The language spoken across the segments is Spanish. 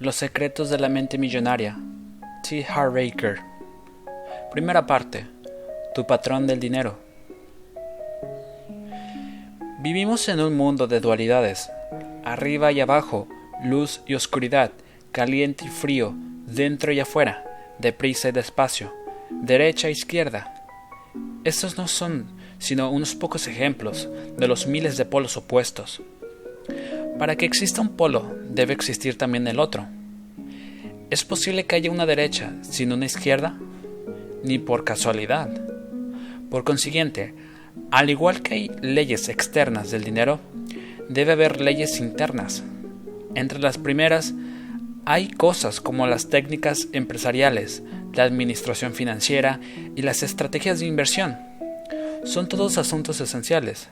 Los secretos de la mente millonaria. T. Harbaker. Primera parte. Tu patrón del dinero. Vivimos en un mundo de dualidades. Arriba y abajo, luz y oscuridad, caliente y frío, dentro y afuera, deprisa y despacio, derecha e izquierda. Estos no son sino unos pocos ejemplos de los miles de polos opuestos. Para que exista un polo, debe existir también el otro. ¿Es posible que haya una derecha sin una izquierda? Ni por casualidad. Por consiguiente, al igual que hay leyes externas del dinero, debe haber leyes internas. Entre las primeras, hay cosas como las técnicas empresariales, la administración financiera y las estrategias de inversión. Son todos asuntos esenciales.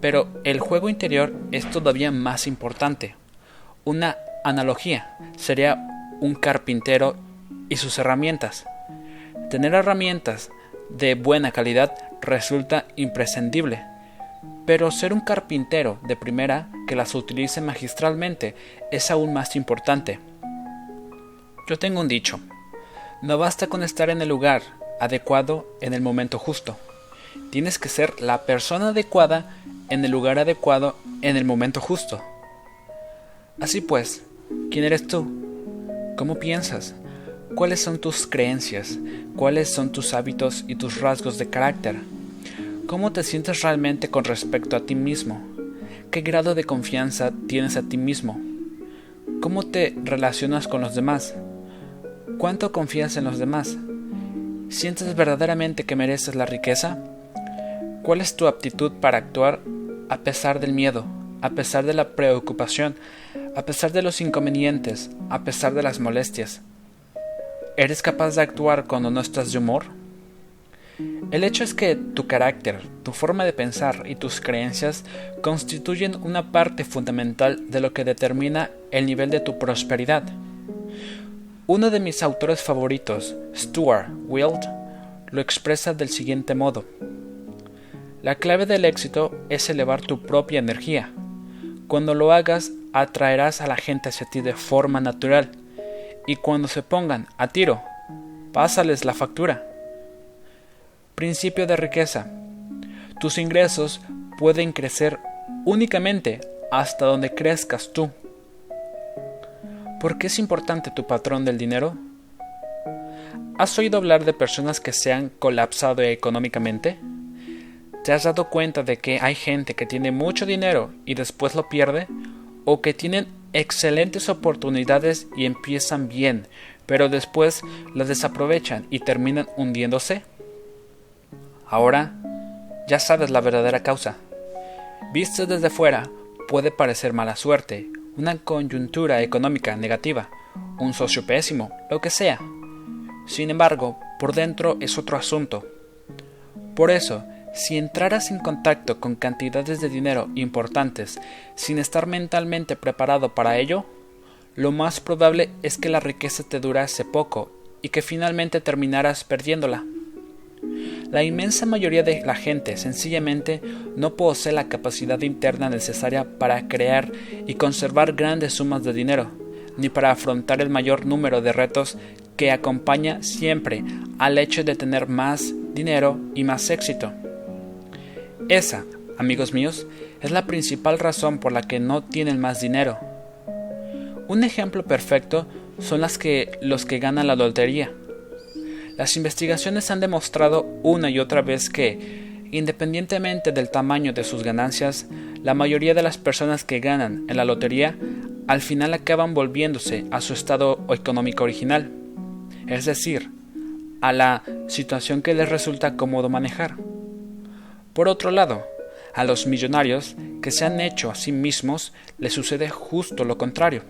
Pero el juego interior es todavía más importante. Una analogía sería un carpintero y sus herramientas. Tener herramientas de buena calidad resulta imprescindible, pero ser un carpintero de primera que las utilice magistralmente es aún más importante. Yo tengo un dicho, no basta con estar en el lugar adecuado en el momento justo, tienes que ser la persona adecuada en el lugar adecuado en el momento justo. Así pues, ¿quién eres tú? ¿Cómo piensas? ¿Cuáles son tus creencias? ¿Cuáles son tus hábitos y tus rasgos de carácter? ¿Cómo te sientes realmente con respecto a ti mismo? ¿Qué grado de confianza tienes a ti mismo? ¿Cómo te relacionas con los demás? ¿Cuánto confías en los demás? ¿Sientes verdaderamente que mereces la riqueza? ¿Cuál es tu aptitud para actuar a pesar del miedo, a pesar de la preocupación, a pesar de los inconvenientes, a pesar de las molestias? ¿Eres capaz de actuar cuando no estás de humor? El hecho es que tu carácter, tu forma de pensar y tus creencias constituyen una parte fundamental de lo que determina el nivel de tu prosperidad. Uno de mis autores favoritos, Stuart Wild, lo expresa del siguiente modo. La clave del éxito es elevar tu propia energía. Cuando lo hagas, atraerás a la gente hacia ti de forma natural. Y cuando se pongan a tiro, pásales la factura. Principio de riqueza. Tus ingresos pueden crecer únicamente hasta donde crezcas tú. ¿Por qué es importante tu patrón del dinero? ¿Has oído hablar de personas que se han colapsado económicamente? ¿Te has dado cuenta de que hay gente que tiene mucho dinero y después lo pierde? ¿O que tienen excelentes oportunidades y empiezan bien, pero después las desaprovechan y terminan hundiéndose? Ahora ya sabes la verdadera causa. Visto desde fuera, puede parecer mala suerte, una coyuntura económica negativa, un socio pésimo, lo que sea. Sin embargo, por dentro es otro asunto. Por eso, si entraras en contacto con cantidades de dinero importantes sin estar mentalmente preparado para ello, lo más probable es que la riqueza te durase poco y que finalmente terminaras perdiéndola. La inmensa mayoría de la gente sencillamente no posee la capacidad interna necesaria para crear y conservar grandes sumas de dinero, ni para afrontar el mayor número de retos que acompaña siempre al hecho de tener más dinero y más éxito. Esa, amigos míos, es la principal razón por la que no tienen más dinero. Un ejemplo perfecto son las los que ganan la lotería. Las investigaciones han demostrado una y otra vez que, independientemente del tamaño de sus ganancias, la mayoría de las personas que ganan en la lotería al final acaban volviéndose a su estado económico original, es decir, a la situación que les resulta cómodo manejar. Por otro lado, a los millonarios que se han hecho a sí mismos les sucede justo lo contrario.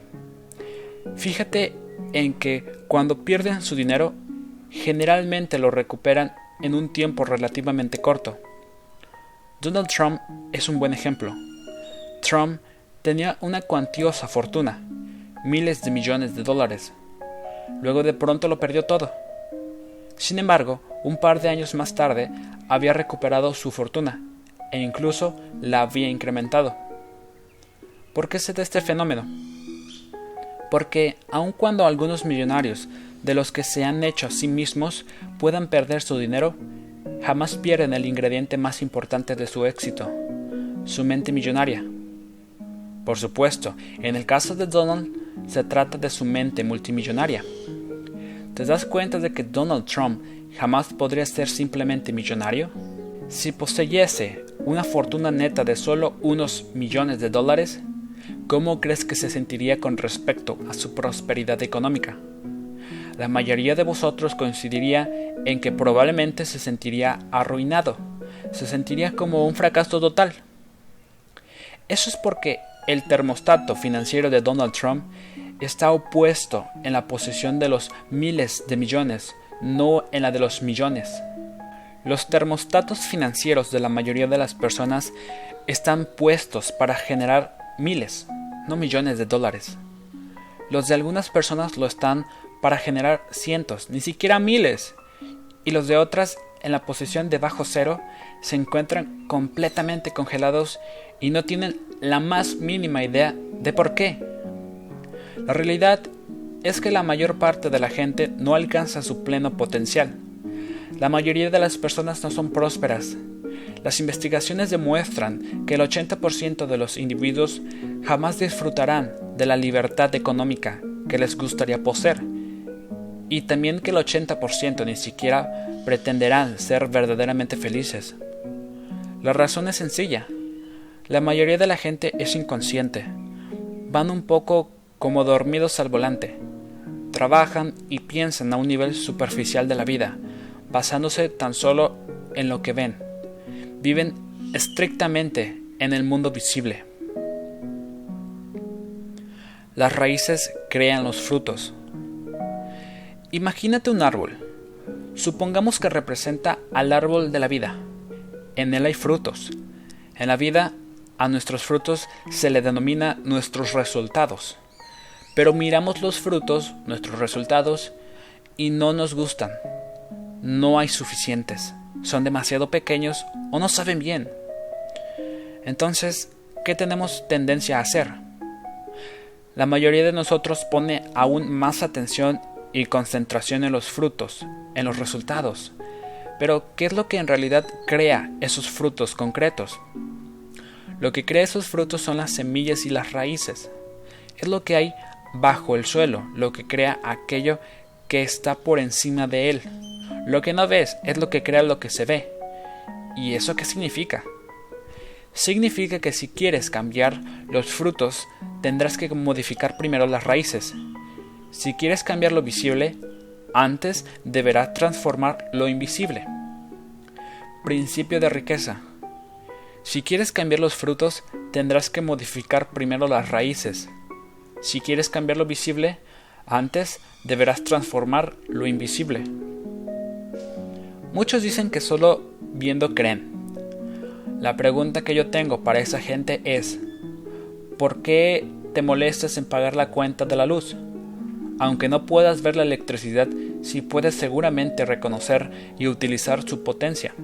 Fíjate en que cuando pierden su dinero, generalmente lo recuperan en un tiempo relativamente corto. Donald Trump es un buen ejemplo. Trump tenía una cuantiosa fortuna, miles de millones de dólares. Luego de pronto lo perdió todo. Sin embargo, un par de años más tarde había recuperado su fortuna e incluso la había incrementado. ¿Por qué se da este fenómeno? Porque aun cuando algunos millonarios de los que se han hecho a sí mismos puedan perder su dinero, jamás pierden el ingrediente más importante de su éxito, su mente millonaria. Por supuesto, en el caso de Donald se trata de su mente multimillonaria. ¿Te das cuenta de que Donald Trump jamás podría ser simplemente millonario? Si poseyese una fortuna neta de solo unos millones de dólares, ¿cómo crees que se sentiría con respecto a su prosperidad económica? La mayoría de vosotros coincidiría en que probablemente se sentiría arruinado, se sentiría como un fracaso total. Eso es porque el termostato financiero de Donald Trump está opuesto en la posición de los miles de millones, no en la de los millones. Los termostatos financieros de la mayoría de las personas están puestos para generar miles, no millones de dólares. Los de algunas personas lo están para generar cientos, ni siquiera miles. Y los de otras, en la posición de bajo cero, se encuentran completamente congelados y no tienen la más mínima idea de por qué. La realidad es que la mayor parte de la gente no alcanza su pleno potencial. La mayoría de las personas no son prósperas. Las investigaciones demuestran que el 80% de los individuos jamás disfrutarán de la libertad económica que les gustaría poseer y también que el 80% ni siquiera pretenderán ser verdaderamente felices. La razón es sencilla. La mayoría de la gente es inconsciente. Van un poco como dormidos al volante. Trabajan y piensan a un nivel superficial de la vida, basándose tan solo en lo que ven. Viven estrictamente en el mundo visible. Las raíces crean los frutos. Imagínate un árbol. Supongamos que representa al árbol de la vida. En él hay frutos. En la vida a nuestros frutos se le denomina nuestros resultados. Pero miramos los frutos, nuestros resultados, y no nos gustan. No hay suficientes. Son demasiado pequeños o no saben bien. Entonces, ¿qué tenemos tendencia a hacer? La mayoría de nosotros pone aún más atención y concentración en los frutos, en los resultados. Pero, ¿qué es lo que en realidad crea esos frutos concretos? Lo que crea esos frutos son las semillas y las raíces. Es lo que hay bajo el suelo, lo que crea aquello que está por encima de él. Lo que no ves es lo que crea lo que se ve. ¿Y eso qué significa? Significa que si quieres cambiar los frutos, tendrás que modificar primero las raíces. Si quieres cambiar lo visible, antes deberás transformar lo invisible. Principio de riqueza. Si quieres cambiar los frutos, tendrás que modificar primero las raíces. Si quieres cambiar lo visible, antes deberás transformar lo invisible. Muchos dicen que solo viendo creen. La pregunta que yo tengo para esa gente es, ¿por qué te molestas en pagar la cuenta de la luz? Aunque no puedas ver la electricidad, sí puedes seguramente reconocer y utilizar su potencia.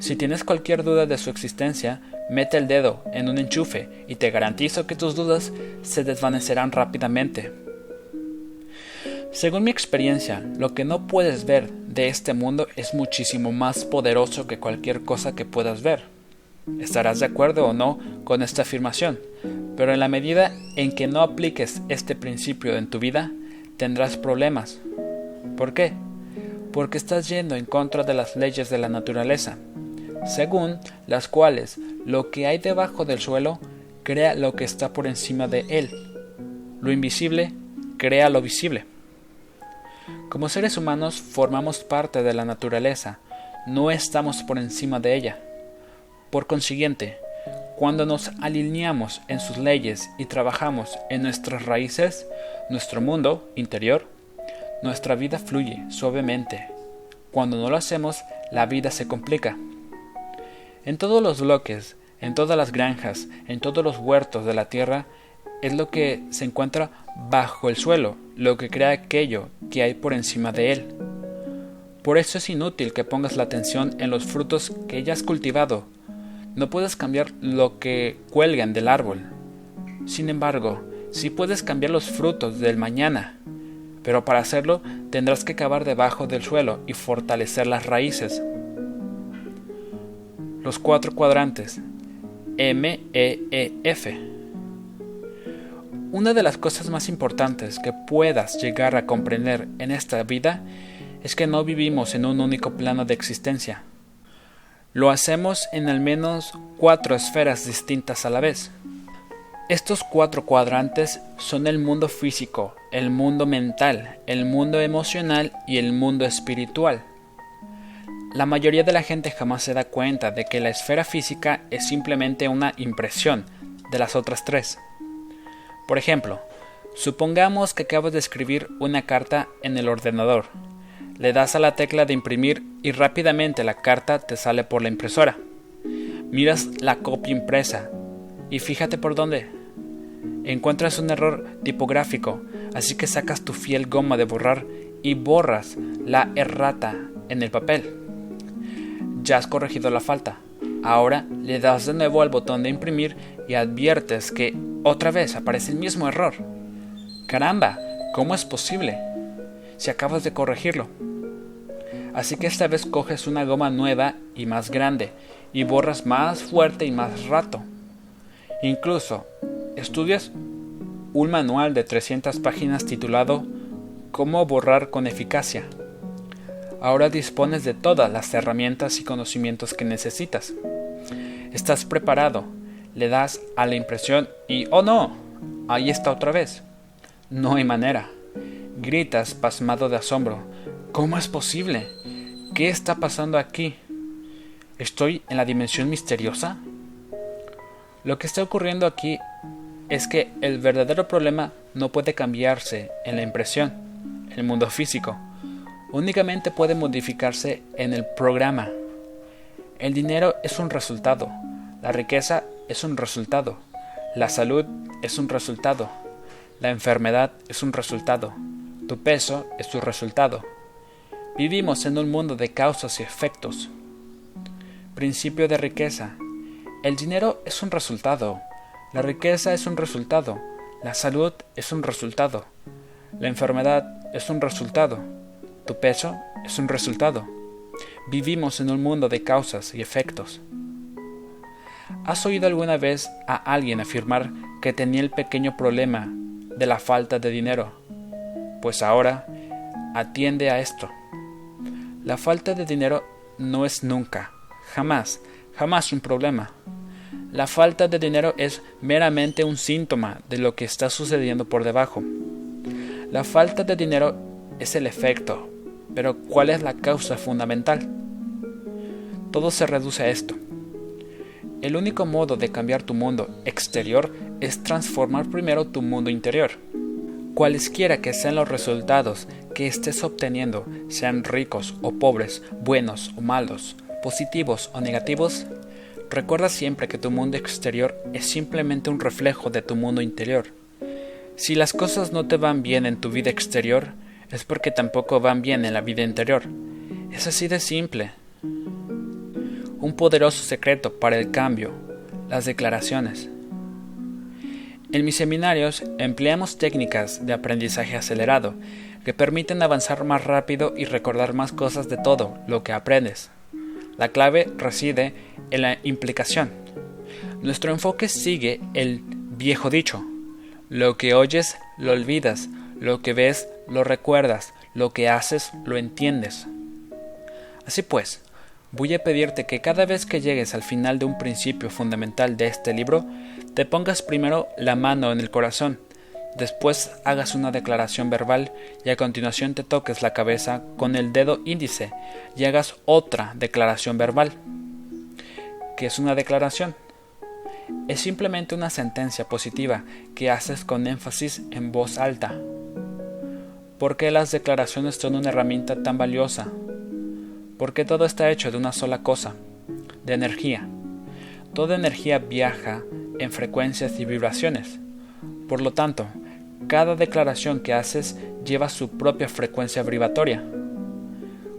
Si tienes cualquier duda de su existencia, mete el dedo en un enchufe y te garantizo que tus dudas se desvanecerán rápidamente. Según mi experiencia, lo que no puedes ver de este mundo es muchísimo más poderoso que cualquier cosa que puedas ver. Estarás de acuerdo o no con esta afirmación, pero en la medida en que no apliques este principio en tu vida, tendrás problemas. ¿Por qué? Porque estás yendo en contra de las leyes de la naturaleza según las cuales lo que hay debajo del suelo crea lo que está por encima de él. Lo invisible crea lo visible. Como seres humanos formamos parte de la naturaleza, no estamos por encima de ella. Por consiguiente, cuando nos alineamos en sus leyes y trabajamos en nuestras raíces, nuestro mundo interior, nuestra vida fluye suavemente. Cuando no lo hacemos, la vida se complica. En todos los bloques, en todas las granjas, en todos los huertos de la tierra, es lo que se encuentra bajo el suelo, lo que crea aquello que hay por encima de él. Por eso es inútil que pongas la atención en los frutos que ya has cultivado. No puedes cambiar lo que cuelgan del árbol. Sin embargo, Sí puedes cambiar los frutos del mañana, pero para hacerlo tendrás que cavar debajo del suelo y fortalecer las raíces. Los cuatro cuadrantes M, E, E, F. Una de las cosas más importantes que puedas llegar a comprender en esta vida es que no vivimos en un único plano de existencia. Lo hacemos en al menos cuatro esferas distintas a la vez. Estos cuatro cuadrantes son el mundo físico, el mundo mental, el mundo emocional y el mundo espiritual. La mayoría de la gente jamás se da cuenta de que la esfera física es simplemente una impresión de las otras tres. Por ejemplo, supongamos que acabas de escribir una carta en el ordenador. Le das a la tecla de imprimir y rápidamente la carta te sale por la impresora. Miras la copia impresa y fíjate por dónde encuentras un error tipográfico, así que sacas tu fiel goma de borrar y borras la errata en el papel. Ya has corregido la falta. Ahora le das de nuevo al botón de imprimir y adviertes que otra vez aparece el mismo error. Caramba, ¿cómo es posible? Si acabas de corregirlo. Así que esta vez coges una goma nueva y más grande y borras más fuerte y más rato. Incluso estudias un manual de 300 páginas titulado Cómo borrar con eficacia. Ahora dispones de todas las herramientas y conocimientos que necesitas. Estás preparado, le das a la impresión y ¡oh no! Ahí está otra vez. No hay manera. Gritas pasmado de asombro. ¿Cómo es posible? ¿Qué está pasando aquí? ¿Estoy en la dimensión misteriosa? Lo que está ocurriendo aquí es que el verdadero problema no puede cambiarse en la impresión, el mundo físico. Únicamente puede modificarse en el programa. El dinero es un resultado, la riqueza es un resultado, la salud es un resultado, la enfermedad es un resultado, tu peso es tu resultado. Vivimos en un mundo de causas y efectos. Principio de riqueza. El dinero es un resultado, la riqueza es un resultado, la salud es un resultado, la enfermedad es un resultado, tu peso es un resultado. Vivimos en un mundo de causas y efectos. ¿Has oído alguna vez a alguien afirmar que tenía el pequeño problema de la falta de dinero? Pues ahora atiende a esto. La falta de dinero no es nunca, jamás, jamás un problema. La falta de dinero es meramente un síntoma de lo que está sucediendo por debajo. La falta de dinero es el efecto, pero ¿cuál es la causa fundamental? Todo se reduce a esto. El único modo de cambiar tu mundo exterior es transformar primero tu mundo interior. Cualesquiera que sean los resultados que estés obteniendo, sean ricos o pobres, buenos o malos, positivos o negativos, Recuerda siempre que tu mundo exterior es simplemente un reflejo de tu mundo interior. Si las cosas no te van bien en tu vida exterior, es porque tampoco van bien en la vida interior. Es así de simple. Un poderoso secreto para el cambio, las declaraciones. En mis seminarios empleamos técnicas de aprendizaje acelerado que permiten avanzar más rápido y recordar más cosas de todo lo que aprendes. La clave reside en la implicación. Nuestro enfoque sigue el viejo dicho. Lo que oyes, lo olvidas. Lo que ves, lo recuerdas. Lo que haces, lo entiendes. Así pues, voy a pedirte que cada vez que llegues al final de un principio fundamental de este libro, te pongas primero la mano en el corazón Después hagas una declaración verbal y a continuación te toques la cabeza con el dedo índice y hagas otra declaración verbal. ¿Qué es una declaración? Es simplemente una sentencia positiva que haces con énfasis en voz alta. ¿Por qué las declaraciones son una herramienta tan valiosa? Porque todo está hecho de una sola cosa, de energía. Toda energía viaja en frecuencias y vibraciones. Por lo tanto, cada declaración que haces lleva su propia frecuencia vibratoria.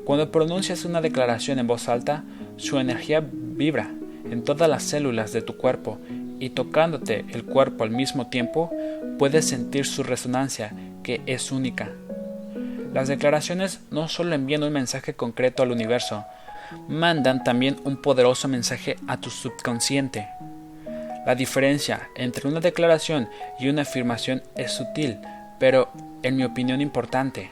Cuando pronuncias una declaración en voz alta, su energía vibra en todas las células de tu cuerpo y tocándote el cuerpo al mismo tiempo, puede sentir su resonancia, que es única. Las declaraciones no solo envían un mensaje concreto al universo, mandan también un poderoso mensaje a tu subconsciente. La diferencia entre una declaración y una afirmación es sutil, pero en mi opinión importante.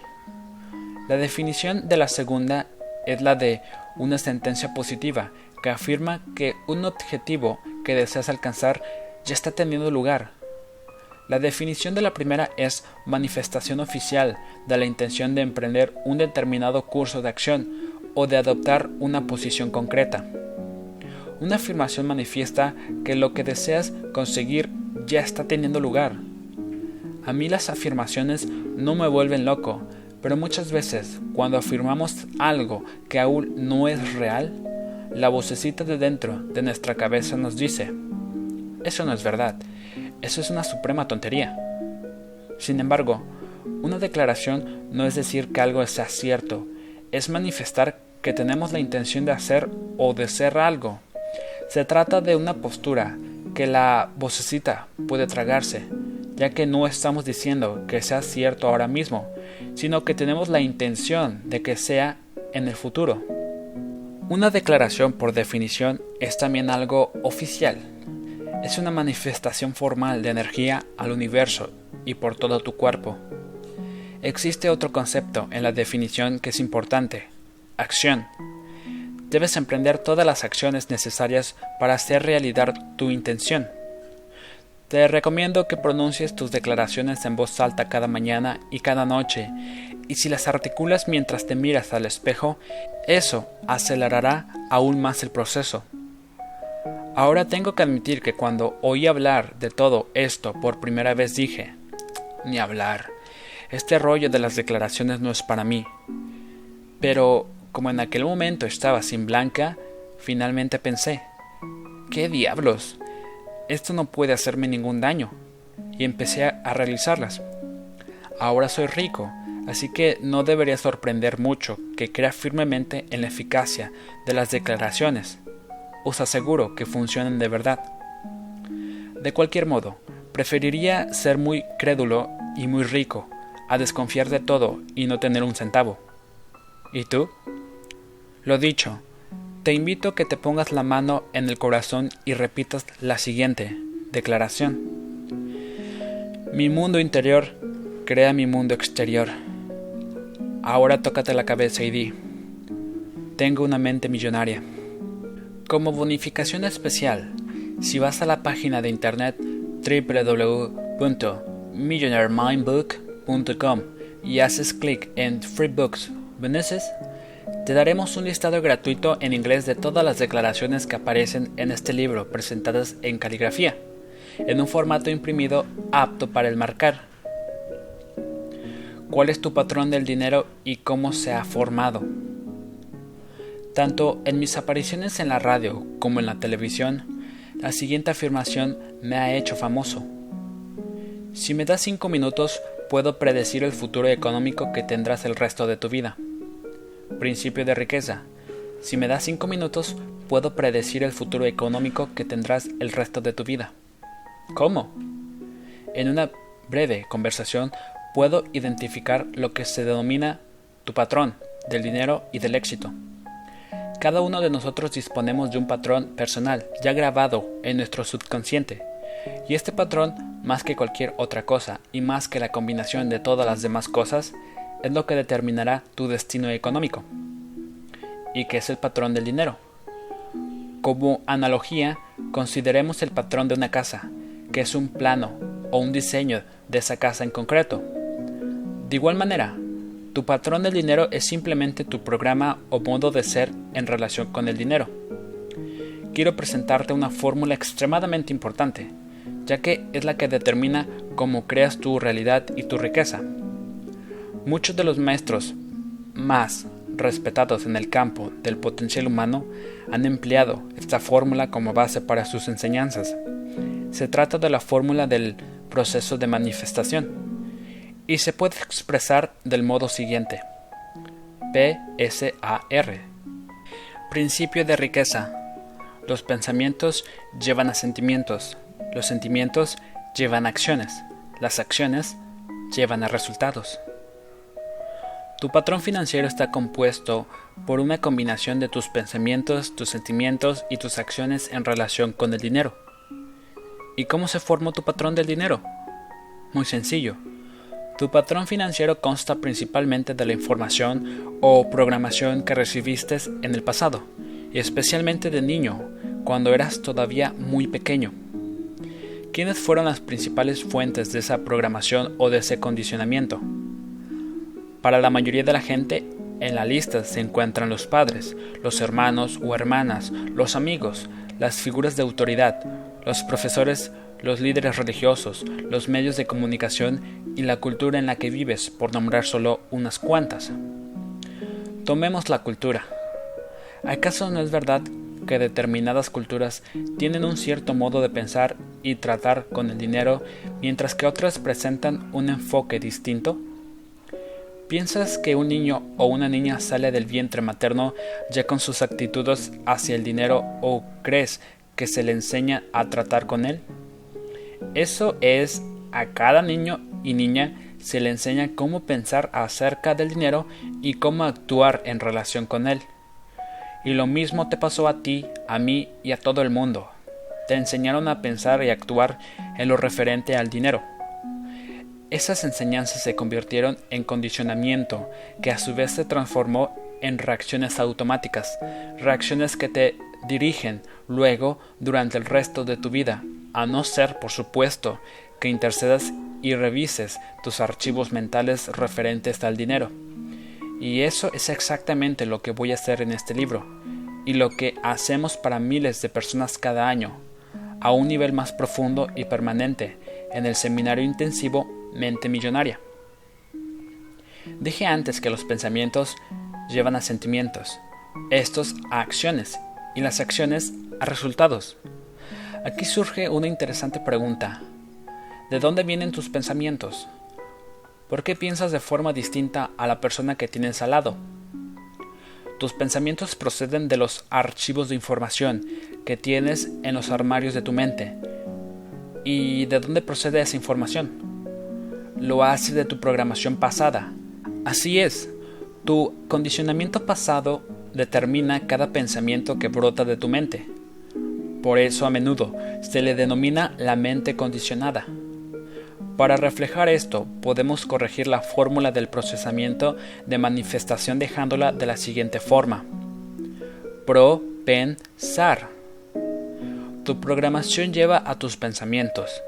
La definición de la segunda es la de una sentencia positiva que afirma que un objetivo que deseas alcanzar ya está teniendo lugar. La definición de la primera es manifestación oficial de la intención de emprender un determinado curso de acción o de adoptar una posición concreta. Una afirmación manifiesta que lo que deseas conseguir ya está teniendo lugar. A mí las afirmaciones no me vuelven loco, pero muchas veces cuando afirmamos algo que aún no es real, la vocecita de dentro de nuestra cabeza nos dice, eso no es verdad, eso es una suprema tontería. Sin embargo, una declaración no es decir que algo sea cierto, es manifestar que tenemos la intención de hacer o de ser algo. Se trata de una postura que la vocecita puede tragarse, ya que no estamos diciendo que sea cierto ahora mismo, sino que tenemos la intención de que sea en el futuro. Una declaración por definición es también algo oficial. Es una manifestación formal de energía al universo y por todo tu cuerpo. Existe otro concepto en la definición que es importante, acción. Debes emprender todas las acciones necesarias para hacer realidad tu intención. Te recomiendo que pronuncies tus declaraciones en voz alta cada mañana y cada noche, y si las articulas mientras te miras al espejo, eso acelerará aún más el proceso. Ahora tengo que admitir que cuando oí hablar de todo esto por primera vez dije, ni hablar, este rollo de las declaraciones no es para mí. Pero como en aquel momento estaba sin Blanca, finalmente pensé, ¿qué diablos? esto no puede hacerme ningún daño, y empecé a realizarlas. Ahora soy rico, así que no debería sorprender mucho que crea firmemente en la eficacia de las declaraciones. Os aseguro que funcionan de verdad. De cualquier modo, preferiría ser muy crédulo y muy rico a desconfiar de todo y no tener un centavo. ¿Y tú? Lo dicho, te invito a que te pongas la mano en el corazón y repitas la siguiente declaración. Mi mundo interior crea mi mundo exterior. Ahora tócate la cabeza y di, tengo una mente millonaria. Como bonificación especial, si vas a la página de internet www.millionairemindbook.com y haces clic en Free Books Bonuses, te daremos un listado gratuito en inglés de todas las declaraciones que aparecen en este libro presentadas en caligrafía, en un formato imprimido apto para el marcar. ¿Cuál es tu patrón del dinero y cómo se ha formado? Tanto en mis apariciones en la radio como en la televisión, la siguiente afirmación me ha hecho famoso. Si me das 5 minutos, puedo predecir el futuro económico que tendrás el resto de tu vida. Principio de riqueza. Si me das cinco minutos, puedo predecir el futuro económico que tendrás el resto de tu vida. ¿Cómo? En una breve conversación puedo identificar lo que se denomina tu patrón del dinero y del éxito. Cada uno de nosotros disponemos de un patrón personal ya grabado en nuestro subconsciente. Y este patrón, más que cualquier otra cosa y más que la combinación de todas las demás cosas, es lo que determinará tu destino económico. ¿Y qué es el patrón del dinero? Como analogía, consideremos el patrón de una casa, que es un plano o un diseño de esa casa en concreto. De igual manera, tu patrón del dinero es simplemente tu programa o modo de ser en relación con el dinero. Quiero presentarte una fórmula extremadamente importante, ya que es la que determina cómo creas tu realidad y tu riqueza. Muchos de los maestros más respetados en el campo del potencial humano han empleado esta fórmula como base para sus enseñanzas. Se trata de la fórmula del proceso de manifestación y se puede expresar del modo siguiente. PSAR. Principio de riqueza. Los pensamientos llevan a sentimientos, los sentimientos llevan a acciones, las acciones llevan a resultados. Tu patrón financiero está compuesto por una combinación de tus pensamientos, tus sentimientos y tus acciones en relación con el dinero. ¿Y cómo se formó tu patrón del dinero? Muy sencillo. Tu patrón financiero consta principalmente de la información o programación que recibiste en el pasado, y especialmente de niño, cuando eras todavía muy pequeño. ¿Quiénes fueron las principales fuentes de esa programación o de ese condicionamiento? Para la mayoría de la gente, en la lista se encuentran los padres, los hermanos o hermanas, los amigos, las figuras de autoridad, los profesores, los líderes religiosos, los medios de comunicación y la cultura en la que vives, por nombrar solo unas cuantas. Tomemos la cultura. ¿Acaso no es verdad que determinadas culturas tienen un cierto modo de pensar y tratar con el dinero, mientras que otras presentan un enfoque distinto? ¿Piensas que un niño o una niña sale del vientre materno ya con sus actitudes hacia el dinero o crees que se le enseña a tratar con él? Eso es, a cada niño y niña se le enseña cómo pensar acerca del dinero y cómo actuar en relación con él. Y lo mismo te pasó a ti, a mí y a todo el mundo. Te enseñaron a pensar y actuar en lo referente al dinero. Esas enseñanzas se convirtieron en condicionamiento, que a su vez se transformó en reacciones automáticas, reacciones que te dirigen luego durante el resto de tu vida, a no ser, por supuesto, que intercedas y revises tus archivos mentales referentes al dinero. Y eso es exactamente lo que voy a hacer en este libro, y lo que hacemos para miles de personas cada año, a un nivel más profundo y permanente, en el seminario intensivo mente millonaria. Dije antes que los pensamientos llevan a sentimientos, estos a acciones y las acciones a resultados. Aquí surge una interesante pregunta. ¿De dónde vienen tus pensamientos? ¿Por qué piensas de forma distinta a la persona que tienes al lado? Tus pensamientos proceden de los archivos de información que tienes en los armarios de tu mente. ¿Y de dónde procede esa información? lo hace de tu programación pasada. Así es, tu condicionamiento pasado determina cada pensamiento que brota de tu mente. Por eso a menudo se le denomina la mente condicionada. Para reflejar esto, podemos corregir la fórmula del procesamiento de manifestación dejándola de la siguiente forma. Pro-pen-sar. Tu programación lleva a tus pensamientos,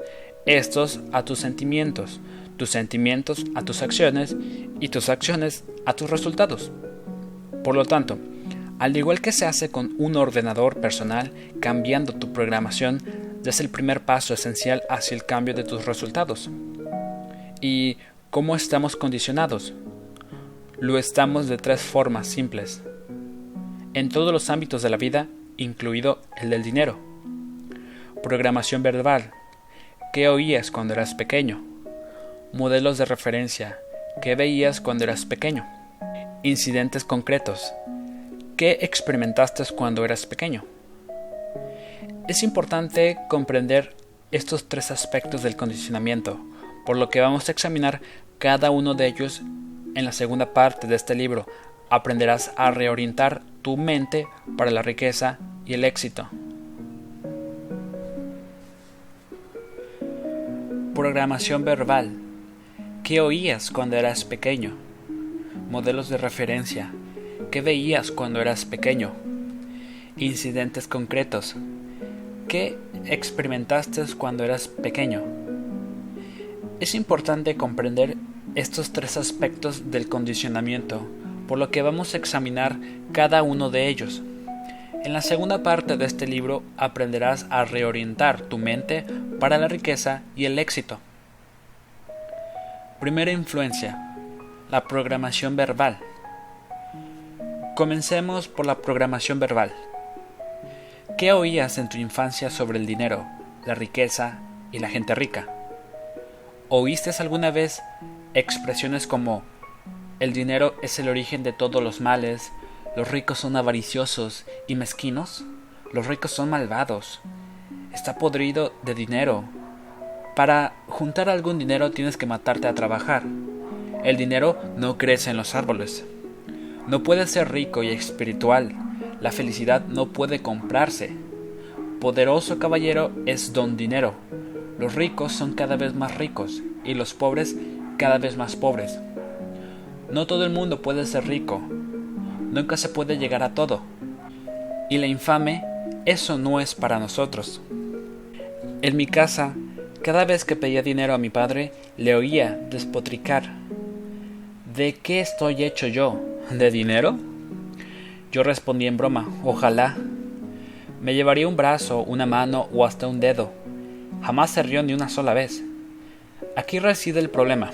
estos a tus sentimientos, tus sentimientos a tus acciones y tus acciones a tus resultados. Por lo tanto, al igual que se hace con un ordenador personal, cambiando tu programación es el primer paso esencial hacia el cambio de tus resultados. ¿Y cómo estamos condicionados? Lo estamos de tres formas simples. En todos los ámbitos de la vida, incluido el del dinero. Programación verbal. ¿Qué oías cuando eras pequeño? modelos de referencia que veías cuando eras pequeño, incidentes concretos que experimentaste cuando eras pequeño. Es importante comprender estos tres aspectos del condicionamiento, por lo que vamos a examinar cada uno de ellos en la segunda parte de este libro. Aprenderás a reorientar tu mente para la riqueza y el éxito. Programación verbal ¿Qué oías cuando eras pequeño? Modelos de referencia. ¿Qué veías cuando eras pequeño? Incidentes concretos. ¿Qué experimentaste cuando eras pequeño? Es importante comprender estos tres aspectos del condicionamiento, por lo que vamos a examinar cada uno de ellos. En la segunda parte de este libro aprenderás a reorientar tu mente para la riqueza y el éxito. Primera influencia. La programación verbal. Comencemos por la programación verbal. ¿Qué oías en tu infancia sobre el dinero, la riqueza y la gente rica? ¿Oíste alguna vez expresiones como el dinero es el origen de todos los males, los ricos son avariciosos y mezquinos, los ricos son malvados, está podrido de dinero, Para juntar algún dinero tienes que matarte a trabajar. El dinero no crece en los árboles. No puedes ser rico y espiritual. La felicidad no puede comprarse. Poderoso caballero es don dinero. Los ricos son cada vez más ricos y los pobres cada vez más pobres. No todo el mundo puede ser rico. Nunca se puede llegar a todo. Y la infame, eso no es para nosotros. En mi casa, cada vez que pedía dinero a mi padre, le oía despotricar. ¿De qué estoy hecho yo? ¿De dinero? Yo respondí en broma, ojalá. Me llevaría un brazo, una mano o hasta un dedo. Jamás se rió ni una sola vez. Aquí reside el problema.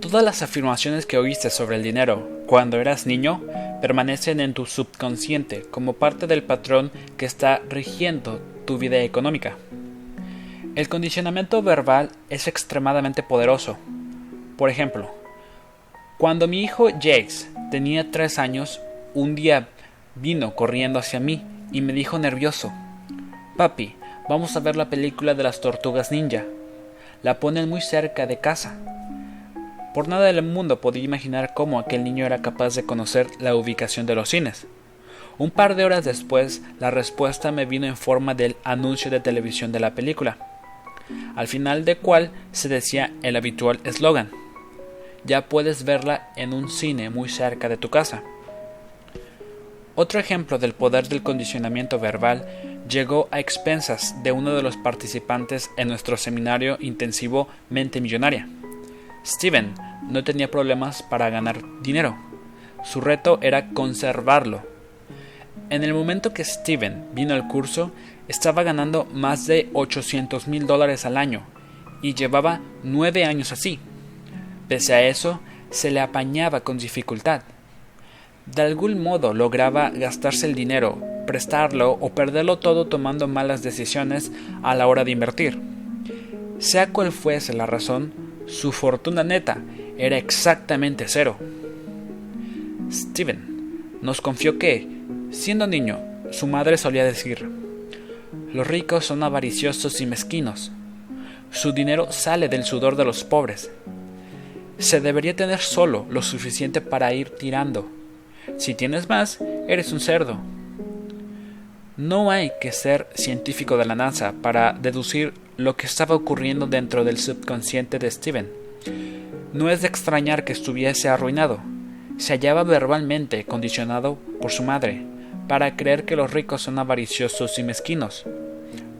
Todas las afirmaciones que oíste sobre el dinero cuando eras niño permanecen en tu subconsciente como parte del patrón que está rigiendo tu vida económica. El condicionamiento verbal es extremadamente poderoso. Por ejemplo, cuando mi hijo Jax tenía tres años, un día vino corriendo hacia mí y me dijo nervioso, Papi, vamos a ver la película de las tortugas ninja. La ponen muy cerca de casa. Por nada del mundo podía imaginar cómo aquel niño era capaz de conocer la ubicación de los cines. Un par de horas después, la respuesta me vino en forma del anuncio de televisión de la película al final de cual se decía el habitual eslogan. Ya puedes verla en un cine muy cerca de tu casa. Otro ejemplo del poder del condicionamiento verbal llegó a expensas de uno de los participantes en nuestro seminario intensivo Mente Millonaria. Steven no tenía problemas para ganar dinero. Su reto era conservarlo. En el momento que Steven vino al curso, estaba ganando más de 800 mil dólares al año y llevaba nueve años así. Pese a eso, se le apañaba con dificultad. De algún modo lograba gastarse el dinero, prestarlo o perderlo todo tomando malas decisiones a la hora de invertir. Sea cual fuese la razón, su fortuna neta era exactamente cero. Steven nos confió que, siendo niño, su madre solía decir los ricos son avariciosos y mezquinos. Su dinero sale del sudor de los pobres. Se debería tener solo lo suficiente para ir tirando. Si tienes más, eres un cerdo. No hay que ser científico de la NASA para deducir lo que estaba ocurriendo dentro del subconsciente de Steven. No es de extrañar que estuviese arruinado. Se hallaba verbalmente condicionado por su madre, para creer que los ricos son avariciosos y mezquinos.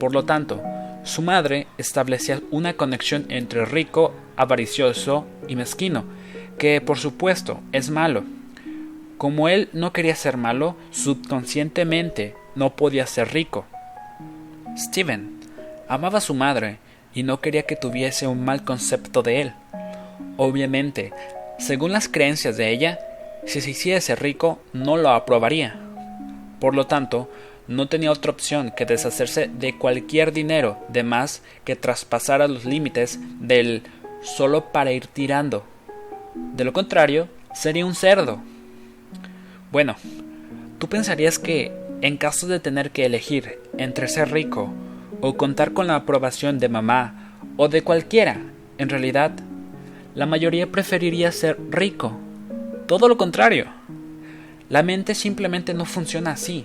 Por lo tanto, su madre establecía una conexión entre rico, avaricioso y mezquino, que por supuesto es malo. Como él no quería ser malo, subconscientemente no podía ser rico. Steven amaba a su madre y no quería que tuviese un mal concepto de él. Obviamente, según las creencias de ella, si se hiciese rico no lo aprobaría. Por lo tanto, no tenía otra opción que deshacerse de cualquier dinero de más que traspasara los límites del solo para ir tirando. De lo contrario, sería un cerdo. Bueno, tú pensarías que, en caso de tener que elegir entre ser rico o contar con la aprobación de mamá o de cualquiera, en realidad, la mayoría preferiría ser rico. Todo lo contrario. La mente simplemente no funciona así.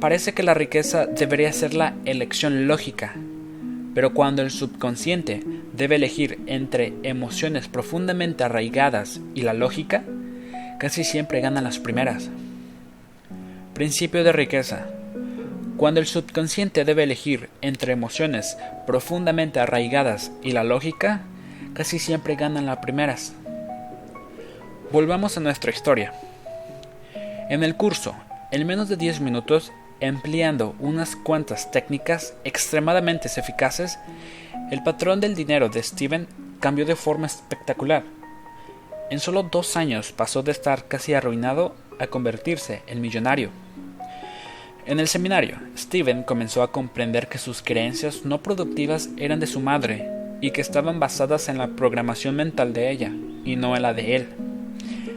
Parece que la riqueza debería ser la elección lógica, pero cuando el subconsciente debe elegir entre emociones profundamente arraigadas y la lógica, casi siempre ganan las primeras. Principio de riqueza. Cuando el subconsciente debe elegir entre emociones profundamente arraigadas y la lógica, casi siempre ganan las primeras. Volvamos a nuestra historia. En el curso, en menos de 10 minutos, empleando unas cuantas técnicas extremadamente eficaces, el patrón del dinero de Steven cambió de forma espectacular. En solo dos años pasó de estar casi arruinado a convertirse en millonario. En el seminario, Steven comenzó a comprender que sus creencias no productivas eran de su madre y que estaban basadas en la programación mental de ella y no en la de él.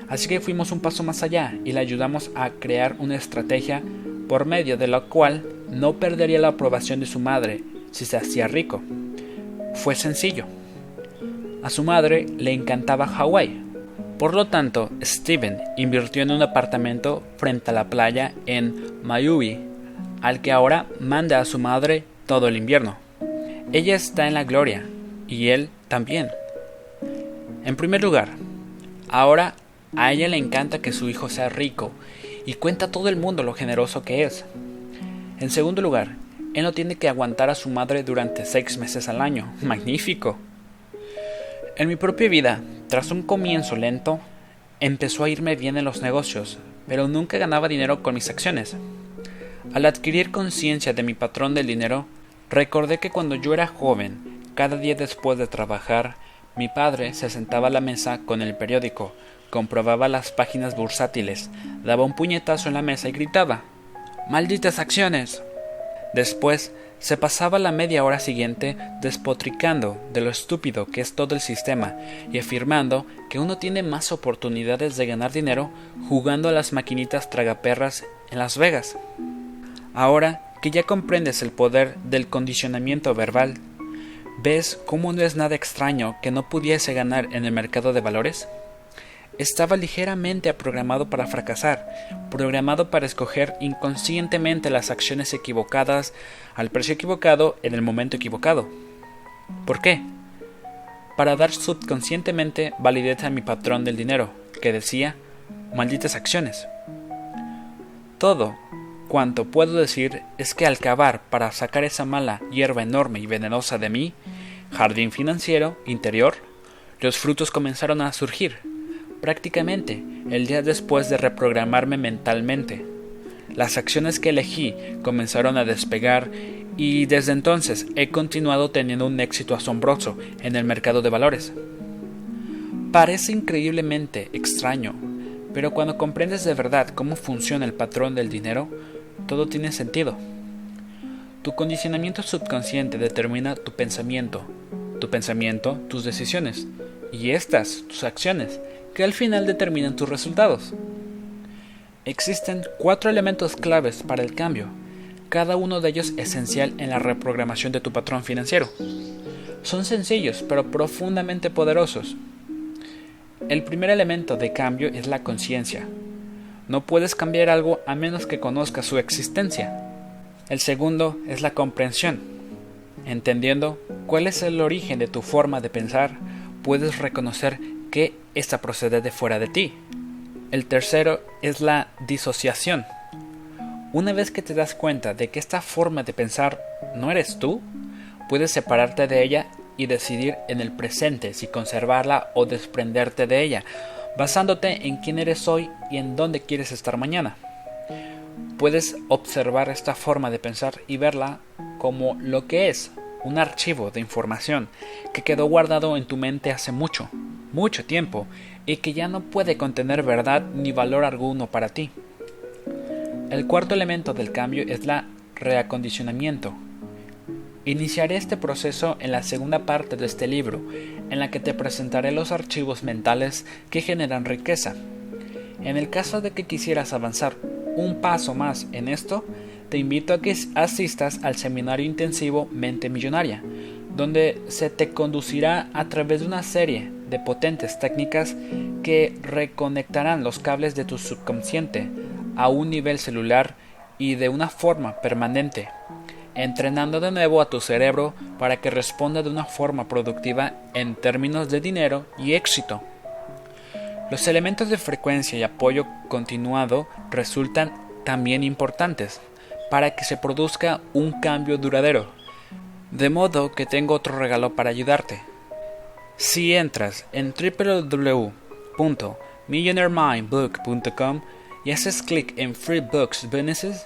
Así que fuimos un paso más allá y le ayudamos a crear una estrategia por medio de la cual no perdería la aprobación de su madre si se hacía rico. fue sencillo. A su madre le encantaba Hawái. Por lo tanto, Steven invirtió en un apartamento frente a la playa en Maui, al que ahora manda a su madre todo el invierno. Ella está en la gloria, y él también. En primer lugar, ahora a ella le encanta que su hijo sea rico y cuenta a todo el mundo lo generoso que es. En segundo lugar, él no tiene que aguantar a su madre durante seis meses al año. Magnífico. En mi propia vida, tras un comienzo lento, empezó a irme bien en los negocios, pero nunca ganaba dinero con mis acciones. Al adquirir conciencia de mi patrón del dinero, recordé que cuando yo era joven, cada día después de trabajar, mi padre se sentaba a la mesa con el periódico, comprobaba las páginas bursátiles, daba un puñetazo en la mesa y gritaba Malditas acciones. Después se pasaba la media hora siguiente despotricando de lo estúpido que es todo el sistema y afirmando que uno tiene más oportunidades de ganar dinero jugando a las maquinitas tragaperras en Las Vegas. Ahora que ya comprendes el poder del condicionamiento verbal, ¿ves cómo no es nada extraño que no pudiese ganar en el mercado de valores? Estaba ligeramente programado para fracasar, programado para escoger inconscientemente las acciones equivocadas al precio equivocado en el momento equivocado. ¿Por qué? Para dar subconscientemente validez a mi patrón del dinero, que decía, malditas acciones. Todo cuanto puedo decir es que al cavar para sacar esa mala hierba enorme y venenosa de mí, jardín financiero interior, los frutos comenzaron a surgir prácticamente el día después de reprogramarme mentalmente. Las acciones que elegí comenzaron a despegar y desde entonces he continuado teniendo un éxito asombroso en el mercado de valores. Parece increíblemente extraño, pero cuando comprendes de verdad cómo funciona el patrón del dinero, todo tiene sentido. Tu condicionamiento subconsciente determina tu pensamiento, tu pensamiento, tus decisiones, y estas, tus acciones, que al final determinan tus resultados. Existen cuatro elementos claves para el cambio, cada uno de ellos esencial en la reprogramación de tu patrón financiero. Son sencillos pero profundamente poderosos. El primer elemento de cambio es la conciencia. No puedes cambiar algo a menos que conozcas su existencia. El segundo es la comprensión. Entendiendo cuál es el origen de tu forma de pensar, puedes reconocer que esta procede de fuera de ti. El tercero es la disociación. Una vez que te das cuenta de que esta forma de pensar no eres tú, puedes separarte de ella y decidir en el presente si conservarla o desprenderte de ella, basándote en quién eres hoy y en dónde quieres estar mañana. Puedes observar esta forma de pensar y verla como lo que es, un archivo de información que quedó guardado en tu mente hace mucho, mucho tiempo y que ya no puede contener verdad ni valor alguno para ti. El cuarto elemento del cambio es la reacondicionamiento. Iniciaré este proceso en la segunda parte de este libro, en la que te presentaré los archivos mentales que generan riqueza. En el caso de que quisieras avanzar un paso más en esto, te invito a que asistas al seminario intensivo Mente Millonaria, donde se te conducirá a través de una serie de potentes técnicas que reconectarán los cables de tu subconsciente a un nivel celular y de una forma permanente, entrenando de nuevo a tu cerebro para que responda de una forma productiva en términos de dinero y éxito. Los elementos de frecuencia y apoyo continuado resultan también importantes para que se produzca un cambio duradero. De modo que tengo otro regalo para ayudarte. Si entras en www.millionairemindbook.com y haces clic en Free Books Bonuses,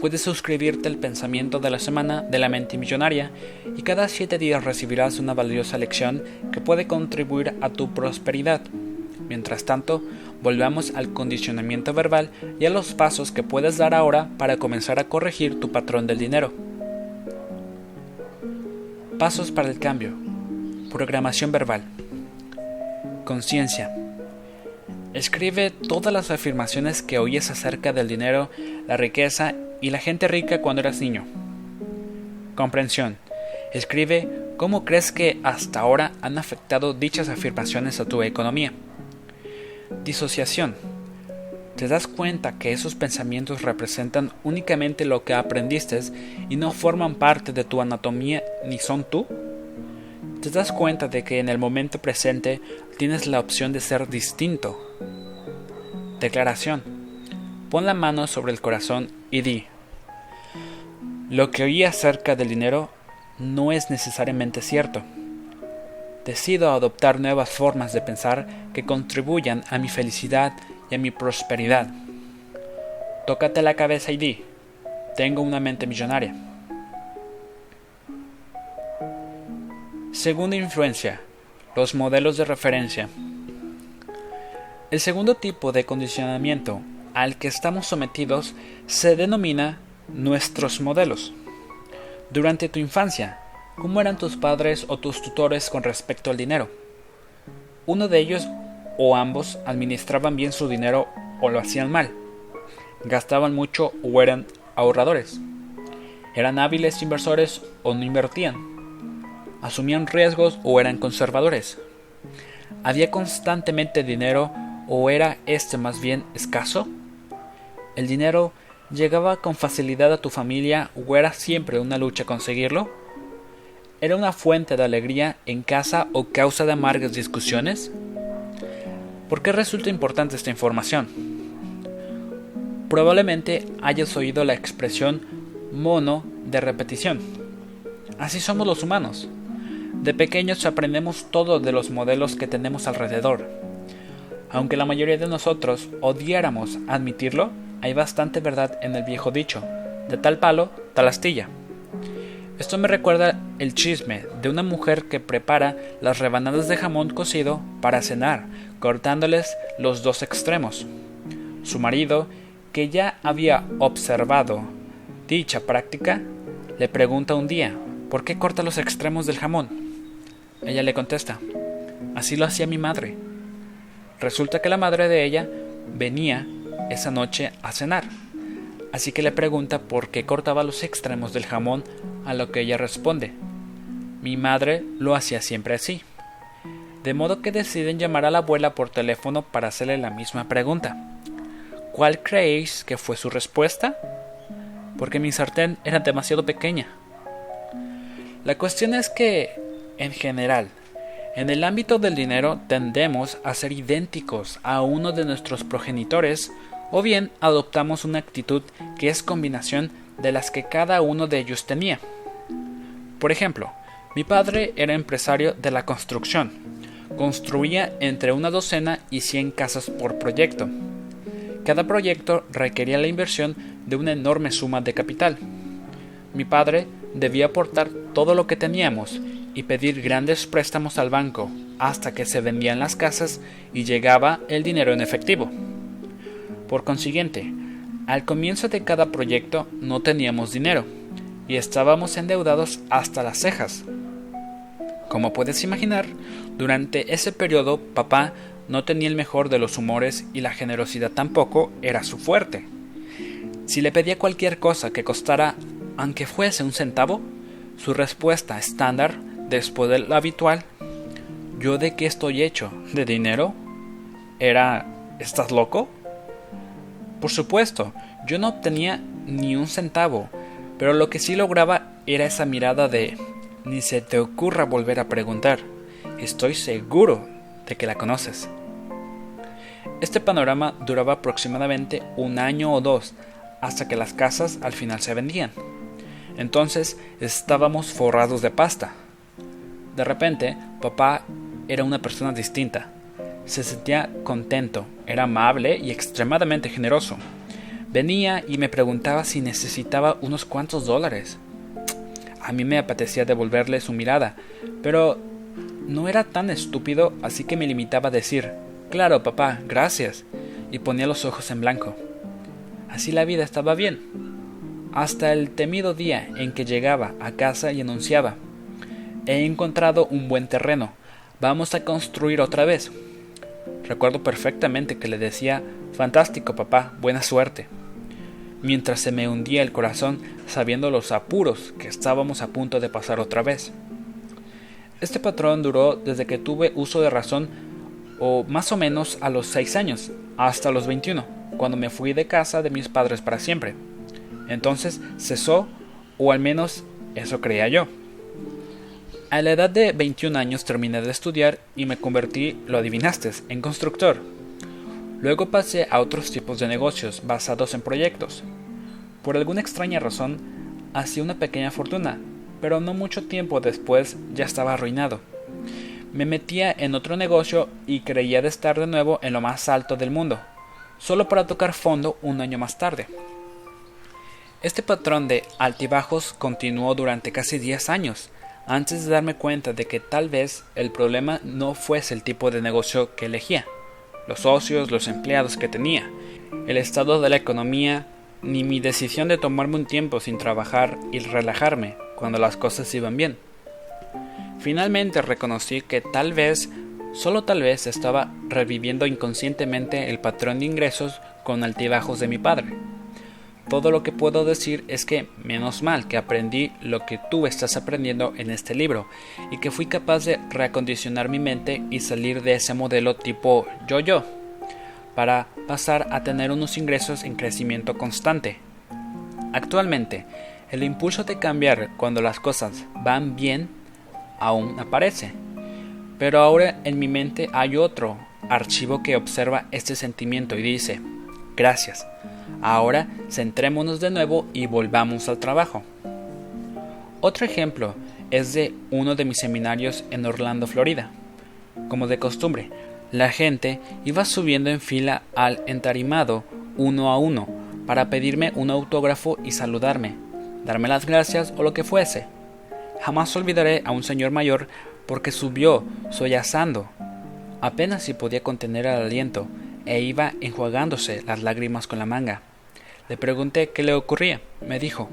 puedes suscribirte al pensamiento de la semana de la mente millonaria y cada 7 días recibirás una valiosa lección que puede contribuir a tu prosperidad. Mientras tanto, volvamos al condicionamiento verbal y a los pasos que puedes dar ahora para comenzar a corregir tu patrón del dinero. Pasos para el cambio. Programación verbal. Conciencia. Escribe todas las afirmaciones que oyes acerca del dinero, la riqueza y la gente rica cuando eras niño. Comprensión. Escribe cómo crees que hasta ahora han afectado dichas afirmaciones a tu economía. Disociación. ¿Te das cuenta que esos pensamientos representan únicamente lo que aprendiste y no forman parte de tu anatomía ni son tú? ¿Te das cuenta de que en el momento presente tienes la opción de ser distinto? Declaración. Pon la mano sobre el corazón y di. Lo que oí acerca del dinero no es necesariamente cierto. Decido adoptar nuevas formas de pensar que contribuyan a mi felicidad y a mi prosperidad. Tócate la cabeza y di, tengo una mente millonaria. Segunda influencia, los modelos de referencia. El segundo tipo de condicionamiento al que estamos sometidos se denomina nuestros modelos. Durante tu infancia, ¿cómo eran tus padres o tus tutores con respecto al dinero? Uno de ellos o ambos administraban bien su dinero o lo hacían mal. Gastaban mucho o eran ahorradores. Eran hábiles inversores o no invertían. Asumían riesgos o eran conservadores. Había constantemente dinero o era este más bien escaso. El dinero llegaba con facilidad a tu familia o era siempre una lucha conseguirlo. ¿Era una fuente de alegría en casa o causa de amargas discusiones? ¿Por qué resulta importante esta información? Probablemente hayas oído la expresión mono de repetición. Así somos los humanos. De pequeños aprendemos todo de los modelos que tenemos alrededor. Aunque la mayoría de nosotros odiáramos admitirlo, hay bastante verdad en el viejo dicho, de tal palo, tal astilla. Esto me recuerda el chisme de una mujer que prepara las rebanadas de jamón cocido para cenar, cortándoles los dos extremos. Su marido, que ya había observado dicha práctica, le pregunta un día, ¿por qué corta los extremos del jamón? Ella le contesta, así lo hacía mi madre. Resulta que la madre de ella venía esa noche a cenar así que le pregunta por qué cortaba los extremos del jamón, a lo que ella responde, mi madre lo hacía siempre así. De modo que deciden llamar a la abuela por teléfono para hacerle la misma pregunta. ¿Cuál creéis que fue su respuesta? Porque mi sartén era demasiado pequeña. La cuestión es que, en general, en el ámbito del dinero tendemos a ser idénticos a uno de nuestros progenitores o bien adoptamos una actitud que es combinación de las que cada uno de ellos tenía. Por ejemplo, mi padre era empresario de la construcción. Construía entre una docena y cien casas por proyecto. Cada proyecto requería la inversión de una enorme suma de capital. Mi padre debía aportar todo lo que teníamos y pedir grandes préstamos al banco hasta que se vendían las casas y llegaba el dinero en efectivo. Por consiguiente, al comienzo de cada proyecto no teníamos dinero y estábamos endeudados hasta las cejas. Como puedes imaginar, durante ese periodo papá no tenía el mejor de los humores y la generosidad tampoco era su fuerte. Si le pedía cualquier cosa que costara, aunque fuese un centavo, su respuesta estándar, después de lo habitual, ¿yo de qué estoy hecho? ¿De dinero? Era ¿estás loco? Por supuesto, yo no obtenía ni un centavo, pero lo que sí lograba era esa mirada de ni se te ocurra volver a preguntar. Estoy seguro de que la conoces. Este panorama duraba aproximadamente un año o dos, hasta que las casas al final se vendían. Entonces estábamos forrados de pasta. De repente, papá era una persona distinta se sentía contento, era amable y extremadamente generoso. Venía y me preguntaba si necesitaba unos cuantos dólares. A mí me apetecía devolverle su mirada, pero no era tan estúpido, así que me limitaba a decir, Claro, papá, gracias, y ponía los ojos en blanco. Así la vida estaba bien. Hasta el temido día en que llegaba a casa y anunciaba, He encontrado un buen terreno, vamos a construir otra vez. Recuerdo perfectamente que le decía, fantástico papá, buena suerte. mientras se me hundía el corazón sabiendo los apuros que estábamos a punto de pasar otra vez. Este patrón duró desde que tuve uso de razón o más o menos a los 6 años, hasta los 21, cuando me fui de casa de mis padres para siempre. Entonces cesó, o al menos eso creía yo. A la edad de 21 años terminé de estudiar y me convertí, lo adivinaste, en constructor. Luego pasé a otros tipos de negocios basados en proyectos. Por alguna extraña razón, hacía una pequeña fortuna, pero no mucho tiempo después ya estaba arruinado. Me metía en otro negocio y creía de estar de nuevo en lo más alto del mundo, solo para tocar fondo un año más tarde. Este patrón de altibajos continuó durante casi 10 años, antes de darme cuenta de que tal vez el problema no fuese el tipo de negocio que elegía, los socios, los empleados que tenía, el estado de la economía, ni mi decisión de tomarme un tiempo sin trabajar y relajarme cuando las cosas iban bien. Finalmente reconocí que tal vez, solo tal vez, estaba reviviendo inconscientemente el patrón de ingresos con altibajos de mi padre todo lo que puedo decir es que menos mal que aprendí lo que tú estás aprendiendo en este libro y que fui capaz de reacondicionar mi mente y salir de ese modelo tipo yo-yo para pasar a tener unos ingresos en crecimiento constante. Actualmente, el impulso de cambiar cuando las cosas van bien aún aparece, pero ahora en mi mente hay otro archivo que observa este sentimiento y dice, gracias, Ahora centrémonos de nuevo y volvamos al trabajo. Otro ejemplo es de uno de mis seminarios en Orlando, Florida. Como de costumbre, la gente iba subiendo en fila al entarimado uno a uno para pedirme un autógrafo y saludarme, darme las gracias o lo que fuese. Jamás olvidaré a un señor mayor porque subió sollozando. Apenas si podía contener el aliento e iba enjuagándose las lágrimas con la manga. Le pregunté qué le ocurría. Me dijo,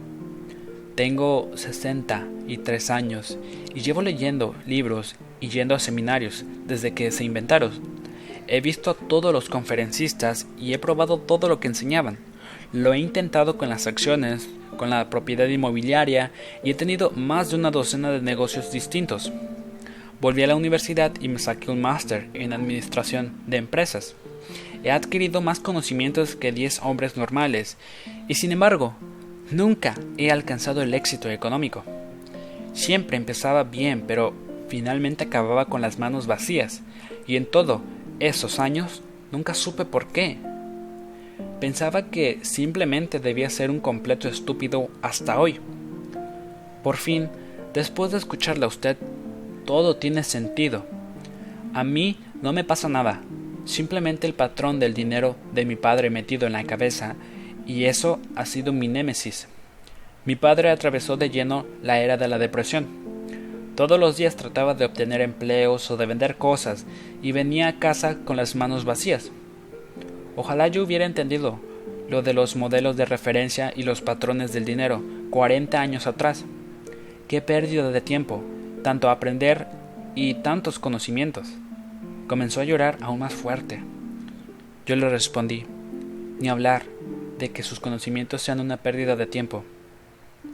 tengo sesenta y tres años y llevo leyendo libros y yendo a seminarios desde que se inventaron. He visto a todos los conferencistas y he probado todo lo que enseñaban. Lo he intentado con las acciones, con la propiedad inmobiliaria y he tenido más de una docena de negocios distintos. Volví a la universidad y me saqué un máster en administración de empresas. He adquirido más conocimientos que diez hombres normales y sin embargo, nunca he alcanzado el éxito económico. Siempre empezaba bien, pero finalmente acababa con las manos vacías, y en todo esos años nunca supe por qué. Pensaba que simplemente debía ser un completo estúpido hasta hoy. Por fin, después de escucharle a usted, todo tiene sentido. A mí no me pasa nada, simplemente el patrón del dinero de mi padre metido en la cabeza, y eso ha sido mi némesis. Mi padre atravesó de lleno la era de la depresión. Todos los días trataba de obtener empleos o de vender cosas, y venía a casa con las manos vacías. Ojalá yo hubiera entendido lo de los modelos de referencia y los patrones del dinero 40 años atrás. Qué pérdida de tiempo, tanto aprender y tantos conocimientos. Comenzó a llorar aún más fuerte. Yo le respondí, ni hablar de que sus conocimientos sean una pérdida de tiempo.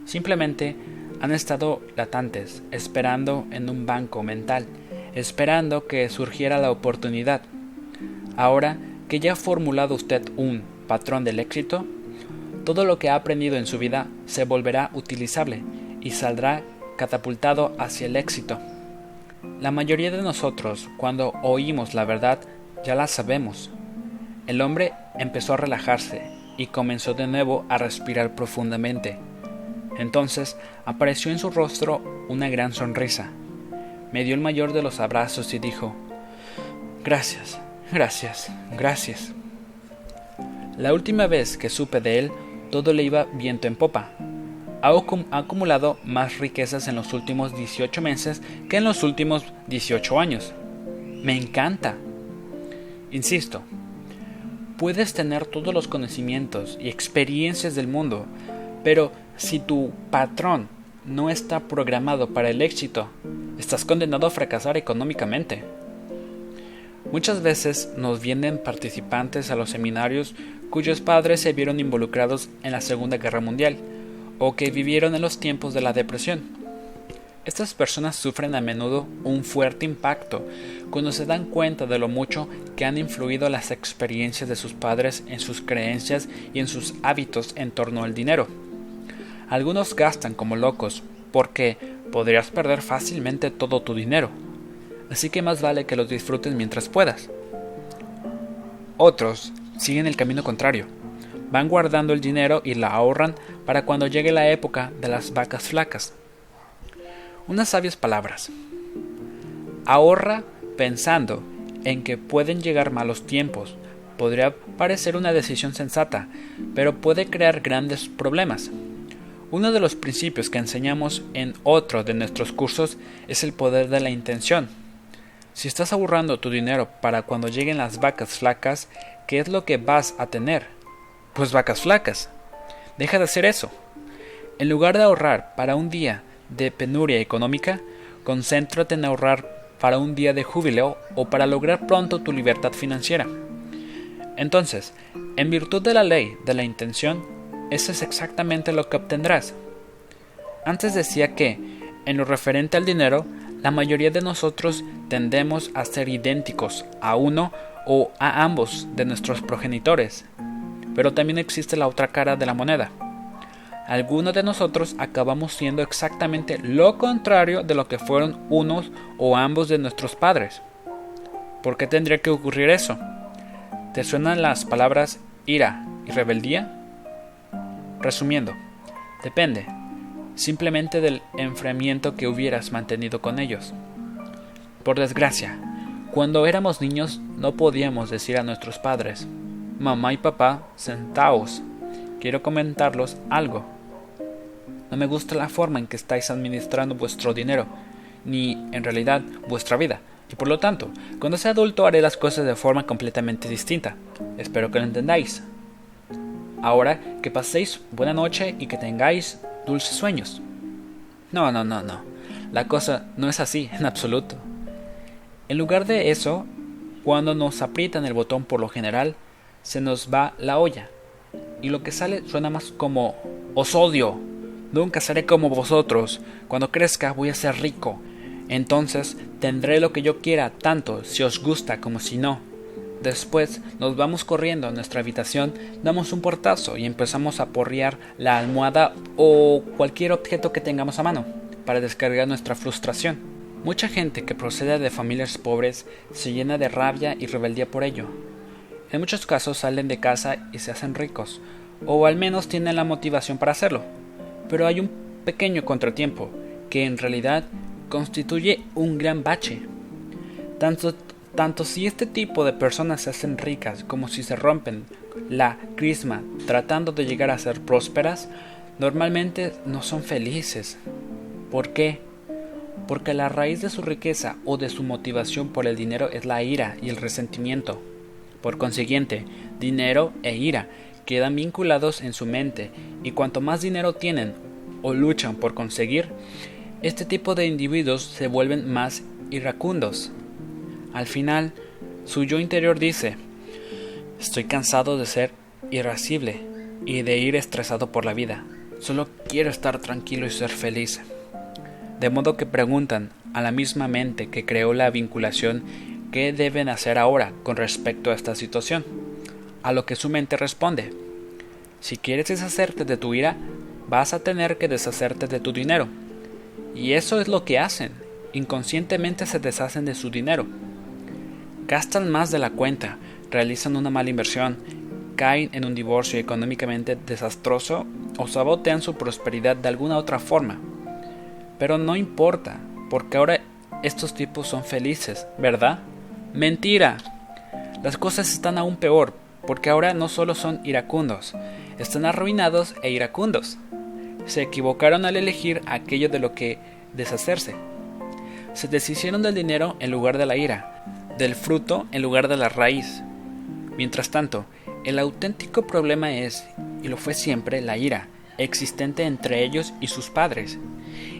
Simplemente han estado latentes, esperando en un banco mental, esperando que surgiera la oportunidad. Ahora que ya ha formulado usted un patrón del éxito, todo lo que ha aprendido en su vida se volverá utilizable y saldrá catapultado hacia el éxito. La mayoría de nosotros, cuando oímos la verdad, ya la sabemos. El hombre empezó a relajarse y comenzó de nuevo a respirar profundamente. Entonces apareció en su rostro una gran sonrisa. Me dio el mayor de los abrazos y dijo, Gracias, gracias, gracias. La última vez que supe de él, todo le iba viento en popa ha acumulado más riquezas en los últimos 18 meses que en los últimos 18 años. Me encanta. Insisto, puedes tener todos los conocimientos y experiencias del mundo, pero si tu patrón no está programado para el éxito, estás condenado a fracasar económicamente. Muchas veces nos vienen participantes a los seminarios cuyos padres se vieron involucrados en la Segunda Guerra Mundial o que vivieron en los tiempos de la depresión. Estas personas sufren a menudo un fuerte impacto cuando se dan cuenta de lo mucho que han influido las experiencias de sus padres en sus creencias y en sus hábitos en torno al dinero. Algunos gastan como locos porque podrías perder fácilmente todo tu dinero, así que más vale que los disfrutes mientras puedas. Otros siguen el camino contrario, van guardando el dinero y la ahorran para cuando llegue la época de las vacas flacas. Unas sabias palabras. Ahorra pensando en que pueden llegar malos tiempos. Podría parecer una decisión sensata, pero puede crear grandes problemas. Uno de los principios que enseñamos en otro de nuestros cursos es el poder de la intención. Si estás ahorrando tu dinero para cuando lleguen las vacas flacas, ¿qué es lo que vas a tener? Pues vacas flacas. Deja de hacer eso. En lugar de ahorrar para un día de penuria económica, concéntrate en ahorrar para un día de júbilo o para lograr pronto tu libertad financiera. Entonces, en virtud de la ley de la intención, eso es exactamente lo que obtendrás. Antes decía que, en lo referente al dinero, la mayoría de nosotros tendemos a ser idénticos a uno o a ambos de nuestros progenitores. Pero también existe la otra cara de la moneda. Algunos de nosotros acabamos siendo exactamente lo contrario de lo que fueron unos o ambos de nuestros padres. ¿Por qué tendría que ocurrir eso? ¿Te suenan las palabras ira y rebeldía? Resumiendo, depende simplemente del enfriamiento que hubieras mantenido con ellos. Por desgracia, cuando éramos niños no podíamos decir a nuestros padres, mamá y papá, sentaos, quiero comentarlos algo. No me gusta la forma en que estáis administrando vuestro dinero, ni en realidad vuestra vida, y por lo tanto, cuando sea adulto haré las cosas de forma completamente distinta. Espero que lo entendáis. Ahora que paséis buena noche y que tengáis dulces sueños. No, no, no, no. La cosa no es así en absoluto. En lugar de eso, cuando nos aprietan el botón por lo general, se nos va la olla. Y lo que sale suena más como os odio. Nunca seré como vosotros. Cuando crezca voy a ser rico. Entonces tendré lo que yo quiera, tanto si os gusta como si no. Después nos vamos corriendo a nuestra habitación, damos un portazo y empezamos a porrear la almohada o cualquier objeto que tengamos a mano para descargar nuestra frustración. Mucha gente que procede de familias pobres se llena de rabia y rebeldía por ello. En muchos casos salen de casa y se hacen ricos, o al menos tienen la motivación para hacerlo. Pero hay un pequeño contratiempo, que en realidad constituye un gran bache. Tanto tanto si este tipo de personas se hacen ricas como si se rompen la crisma tratando de llegar a ser prósperas, normalmente no son felices. ¿Por qué? Porque la raíz de su riqueza o de su motivación por el dinero es la ira y el resentimiento. Por consiguiente, dinero e ira quedan vinculados en su mente y cuanto más dinero tienen o luchan por conseguir, este tipo de individuos se vuelven más iracundos, al final, su yo interior dice, estoy cansado de ser irascible y de ir estresado por la vida. Solo quiero estar tranquilo y ser feliz. De modo que preguntan a la misma mente que creó la vinculación qué deben hacer ahora con respecto a esta situación. A lo que su mente responde, si quieres deshacerte de tu ira, vas a tener que deshacerte de tu dinero. Y eso es lo que hacen. Inconscientemente se deshacen de su dinero gastan más de la cuenta, realizan una mala inversión, caen en un divorcio económicamente desastroso o sabotean su prosperidad de alguna otra forma. Pero no importa, porque ahora estos tipos son felices, ¿verdad? Mentira. Las cosas están aún peor, porque ahora no solo son iracundos, están arruinados e iracundos. Se equivocaron al elegir aquello de lo que deshacerse. Se deshicieron del dinero en lugar de la ira, del fruto en lugar de la raíz. Mientras tanto, el auténtico problema es, y lo fue siempre, la ira existente entre ellos y sus padres.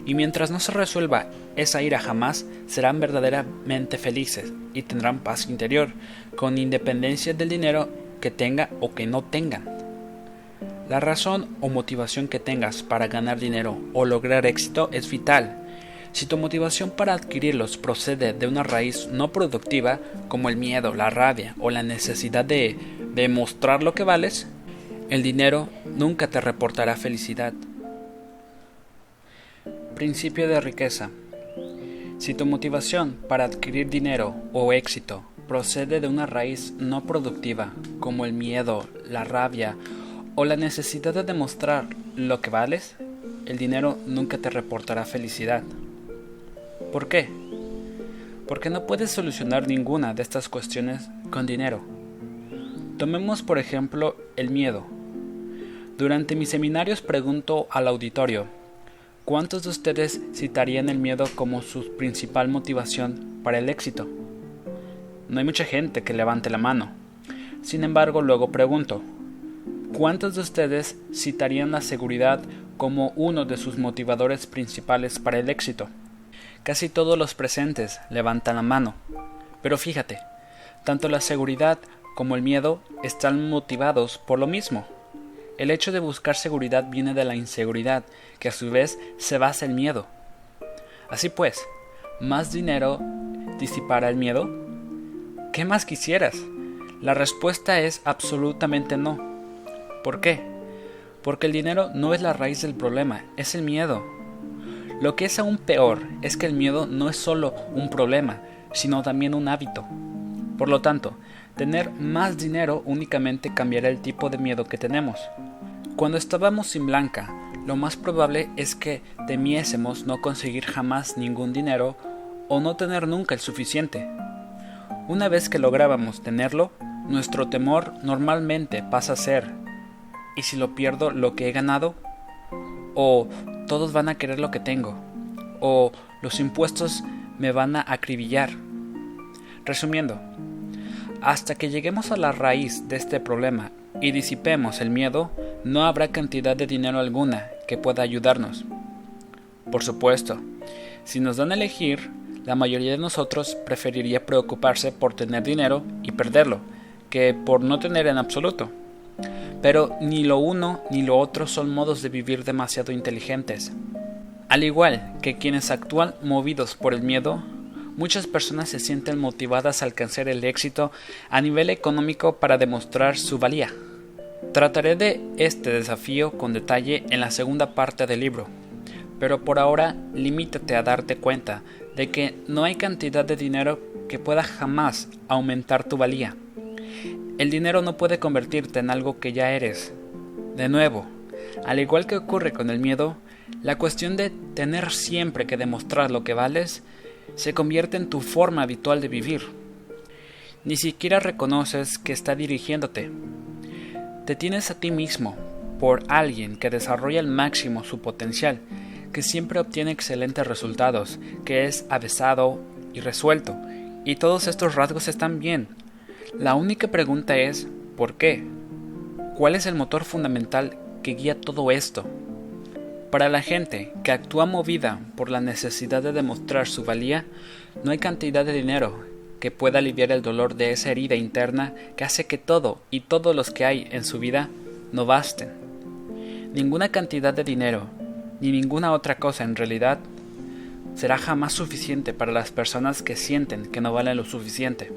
Y mientras no se resuelva esa ira jamás, serán verdaderamente felices y tendrán paz interior, con independencia del dinero que tenga o que no tengan. La razón o motivación que tengas para ganar dinero o lograr éxito es vital. Si tu motivación para adquirirlos procede de una raíz no productiva, como el miedo, la rabia o la necesidad de demostrar lo que vales, el dinero nunca te reportará felicidad. Principio de riqueza. Si tu motivación para adquirir dinero o éxito procede de una raíz no productiva, como el miedo, la rabia o la necesidad de demostrar lo que vales, el dinero nunca te reportará felicidad. ¿Por qué? Porque no puedes solucionar ninguna de estas cuestiones con dinero. Tomemos por ejemplo el miedo. Durante mis seminarios pregunto al auditorio, ¿Cuántos de ustedes citarían el miedo como su principal motivación para el éxito? No hay mucha gente que levante la mano. Sin embargo, luego pregunto, ¿cuántos de ustedes citarían la seguridad como uno de sus motivadores principales para el éxito? Casi todos los presentes levantan la mano. Pero fíjate, tanto la seguridad como el miedo están motivados por lo mismo, el hecho de buscar seguridad viene de la inseguridad, que a su vez se basa en miedo. Así pues, ¿más dinero disipará el miedo? ¿Qué más quisieras? La respuesta es absolutamente no. ¿Por qué? Porque el dinero no es la raíz del problema, es el miedo. Lo que es aún peor es que el miedo no es solo un problema, sino también un hábito. Por lo tanto, Tener más dinero únicamente cambiará el tipo de miedo que tenemos. Cuando estábamos sin Blanca, lo más probable es que temiésemos no conseguir jamás ningún dinero o no tener nunca el suficiente. Una vez que lográbamos tenerlo, nuestro temor normalmente pasa a ser ¿y si lo pierdo lo que he ganado? ¿O todos van a querer lo que tengo? ¿O los impuestos me van a acribillar? Resumiendo, hasta que lleguemos a la raíz de este problema y disipemos el miedo, no habrá cantidad de dinero alguna que pueda ayudarnos. Por supuesto, si nos dan a elegir, la mayoría de nosotros preferiría preocuparse por tener dinero y perderlo, que por no tener en absoluto. Pero ni lo uno ni lo otro son modos de vivir demasiado inteligentes. Al igual que quienes actúan movidos por el miedo, muchas personas se sienten motivadas a alcanzar el éxito a nivel económico para demostrar su valía. Trataré de este desafío con detalle en la segunda parte del libro, pero por ahora limítate a darte cuenta de que no hay cantidad de dinero que pueda jamás aumentar tu valía. El dinero no puede convertirte en algo que ya eres. De nuevo, al igual que ocurre con el miedo, la cuestión de tener siempre que demostrar lo que vales se convierte en tu forma habitual de vivir. Ni siquiera reconoces que está dirigiéndote. Te tienes a ti mismo por alguien que desarrolla al máximo su potencial, que siempre obtiene excelentes resultados, que es avesado y resuelto, y todos estos rasgos están bien. La única pregunta es ¿por qué? ¿Cuál es el motor fundamental que guía todo esto? Para la gente que actúa movida por la necesidad de demostrar su valía, no hay cantidad de dinero que pueda aliviar el dolor de esa herida interna que hace que todo y todos los que hay en su vida no basten. Ninguna cantidad de dinero, ni ninguna otra cosa en realidad, será jamás suficiente para las personas que sienten que no valen lo suficiente.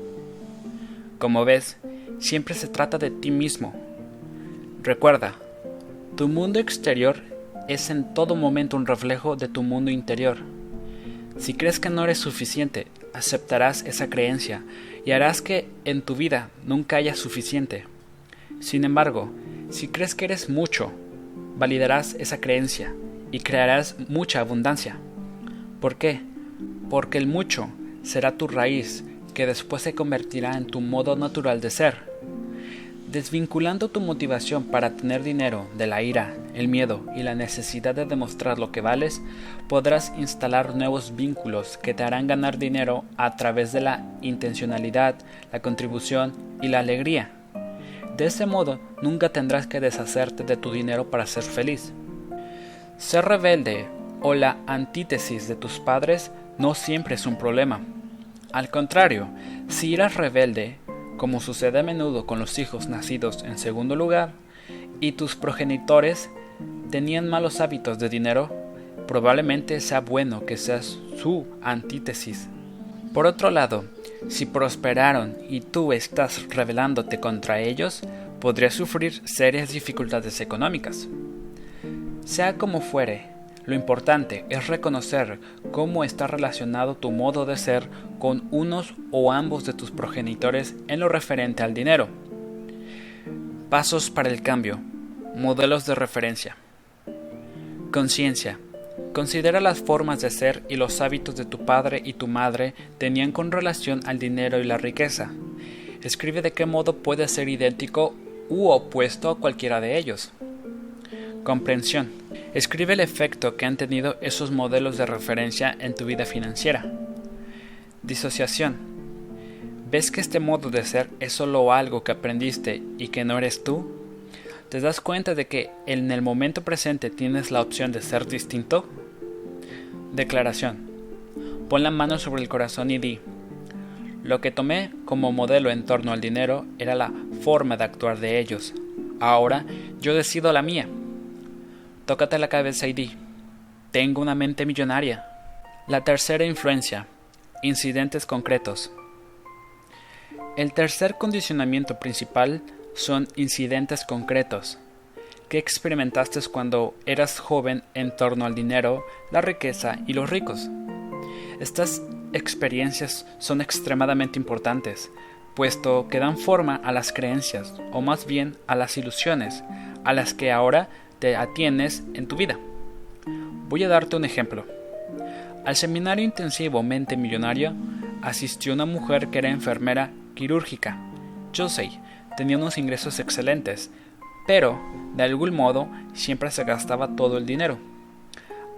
Como ves, siempre se trata de ti mismo. Recuerda, tu mundo exterior es en todo momento un reflejo de tu mundo interior. Si crees que no eres suficiente, aceptarás esa creencia y harás que en tu vida nunca haya suficiente. Sin embargo, si crees que eres mucho, validarás esa creencia y crearás mucha abundancia. ¿Por qué? Porque el mucho será tu raíz que después se convertirá en tu modo natural de ser. Desvinculando tu motivación para tener dinero de la ira, el miedo y la necesidad de demostrar lo que vales, podrás instalar nuevos vínculos que te harán ganar dinero a través de la intencionalidad, la contribución y la alegría. De ese modo, nunca tendrás que deshacerte de tu dinero para ser feliz. Ser rebelde o la antítesis de tus padres no siempre es un problema. Al contrario, si eres rebelde, como sucede a menudo con los hijos nacidos en segundo lugar, y tus progenitores tenían malos hábitos de dinero, probablemente sea bueno que seas su antítesis. Por otro lado, si prosperaron y tú estás rebelándote contra ellos, podrías sufrir serias dificultades económicas. Sea como fuere, lo importante es reconocer cómo está relacionado tu modo de ser con unos o ambos de tus progenitores en lo referente al dinero. Pasos para el cambio. Modelos de referencia. Conciencia. Considera las formas de ser y los hábitos de tu padre y tu madre tenían con relación al dinero y la riqueza. Escribe de qué modo puede ser idéntico u opuesto a cualquiera de ellos. Comprensión. Escribe el efecto que han tenido esos modelos de referencia en tu vida financiera. Disociación. ¿Ves que este modo de ser es solo algo que aprendiste y que no eres tú? ¿Te das cuenta de que en el momento presente tienes la opción de ser distinto? Declaración. Pon la mano sobre el corazón y di, lo que tomé como modelo en torno al dinero era la forma de actuar de ellos. Ahora yo decido la mía. Tócate la cabeza y di, tengo una mente millonaria. La tercera influencia, incidentes concretos. El tercer condicionamiento principal son incidentes concretos. ¿Qué experimentaste cuando eras joven en torno al dinero, la riqueza y los ricos? Estas experiencias son extremadamente importantes, puesto que dan forma a las creencias, o más bien a las ilusiones, a las que ahora te atienes en tu vida. Voy a darte un ejemplo. Al seminario intensivo Mente Millonaria asistió una mujer que era enfermera quirúrgica. Josey tenía unos ingresos excelentes, pero de algún modo siempre se gastaba todo el dinero.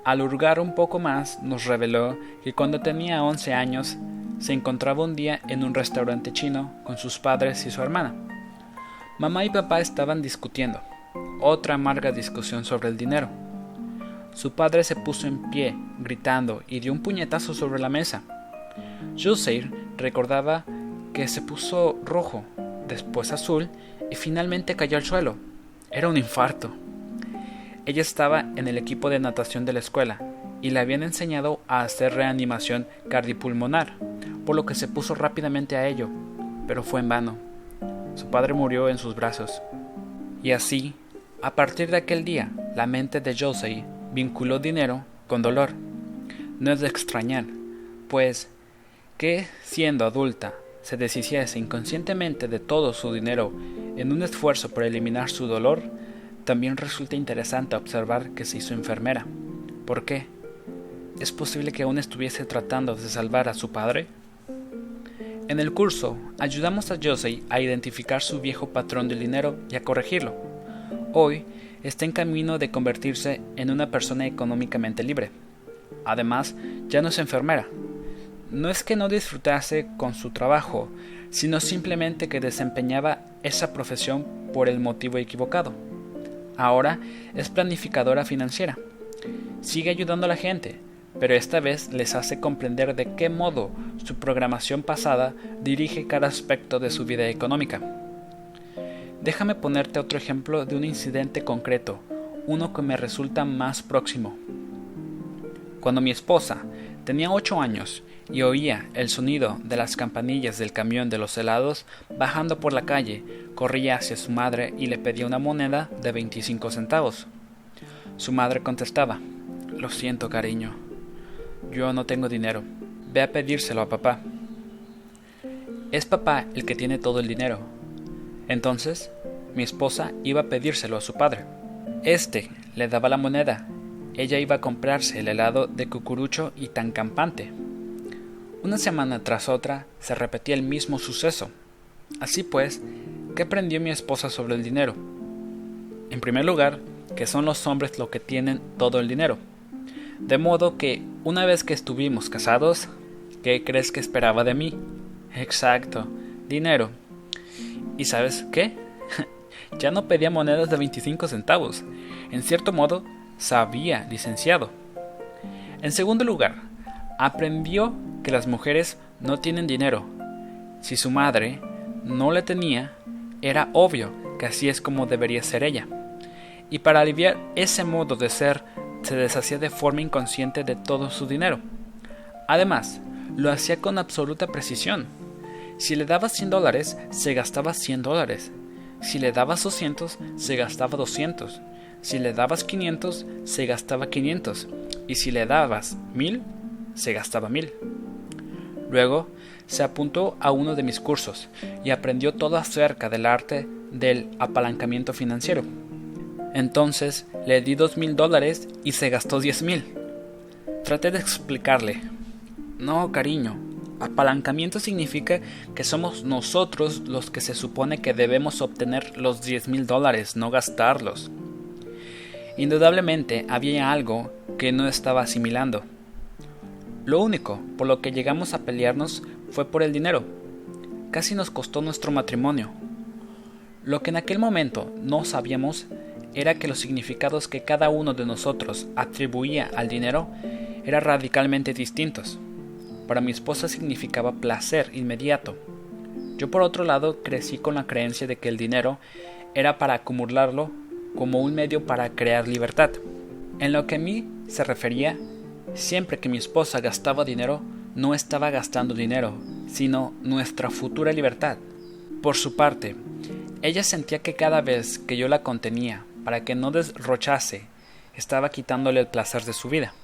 Al hurgar un poco más, nos reveló que cuando tenía 11 años se encontraba un día en un restaurante chino con sus padres y su hermana. Mamá y papá estaban discutiendo, otra amarga discusión sobre el dinero. Su padre se puso en pie, gritando, y dio un puñetazo sobre la mesa. Juseir recordaba que se puso rojo, después azul, y finalmente cayó al suelo. Era un infarto. Ella estaba en el equipo de natación de la escuela y le habían enseñado a hacer reanimación cardiopulmonar, por lo que se puso rápidamente a ello, pero fue en vano. Su padre murió en sus brazos. Y así, a partir de aquel día, la mente de Josie vinculó dinero con dolor. No es de extrañar, pues que, siendo adulta, se deshiciese inconscientemente de todo su dinero en un esfuerzo por eliminar su dolor, también resulta interesante observar que se hizo enfermera. ¿Por qué? ¿Es posible que aún estuviese tratando de salvar a su padre? En el curso, ayudamos a Josey a identificar su viejo patrón del dinero y a corregirlo. Hoy, está en camino de convertirse en una persona económicamente libre. Además, ya no es enfermera. No es que no disfrutase con su trabajo, sino simplemente que desempeñaba esa profesión por el motivo equivocado. Ahora es planificadora financiera. Sigue ayudando a la gente, pero esta vez les hace comprender de qué modo su programación pasada dirige cada aspecto de su vida económica. Déjame ponerte otro ejemplo de un incidente concreto, uno que me resulta más próximo. Cuando mi esposa tenía ocho años y oía el sonido de las campanillas del camión de los helados bajando por la calle, corría hacia su madre y le pedía una moneda de 25 centavos. Su madre contestaba, Lo siento, cariño, yo no tengo dinero, ve a pedírselo a papá. Es papá el que tiene todo el dinero. Entonces, mi esposa iba a pedírselo a su padre. Este le daba la moneda. Ella iba a comprarse el helado de cucurucho y tan campante. Una semana tras otra se repetía el mismo suceso. Así pues, ¿qué aprendió mi esposa sobre el dinero? En primer lugar, que son los hombres los que tienen todo el dinero. De modo que, una vez que estuvimos casados, ¿qué crees que esperaba de mí? Exacto, dinero. ¿Y sabes qué? ya no pedía monedas de 25 centavos. En cierto modo, sabía licenciado. En segundo lugar, aprendió que las mujeres no tienen dinero. Si su madre no le tenía, era obvio que así es como debería ser ella. Y para aliviar ese modo de ser, se deshacía de forma inconsciente de todo su dinero. Además, lo hacía con absoluta precisión. Si le daba 100 dólares, se gastaba 100 dólares. Si le dabas 200, se gastaba 200. Si le dabas 500, se gastaba 500. Y si le dabas 1000, se gastaba 1000. Luego, se apuntó a uno de mis cursos y aprendió todo acerca del arte del apalancamiento financiero. Entonces le di dos mil dólares y se gastó diez mil. Traté de explicarle. No, cariño. Apalancamiento significa que somos nosotros los que se supone que debemos obtener los diez mil dólares, no gastarlos. Indudablemente había algo que no estaba asimilando. Lo único por lo que llegamos a pelearnos fue por el dinero. Casi nos costó nuestro matrimonio. Lo que en aquel momento no sabíamos era que los significados que cada uno de nosotros atribuía al dinero eran radicalmente distintos. Para mi esposa significaba placer inmediato. Yo por otro lado crecí con la creencia de que el dinero era para acumularlo como un medio para crear libertad. En lo que a mí se refería, siempre que mi esposa gastaba dinero, no estaba gastando dinero, sino nuestra futura libertad. Por su parte, ella sentía que cada vez que yo la contenía para que no desrochase, estaba quitándole el placer de su vida.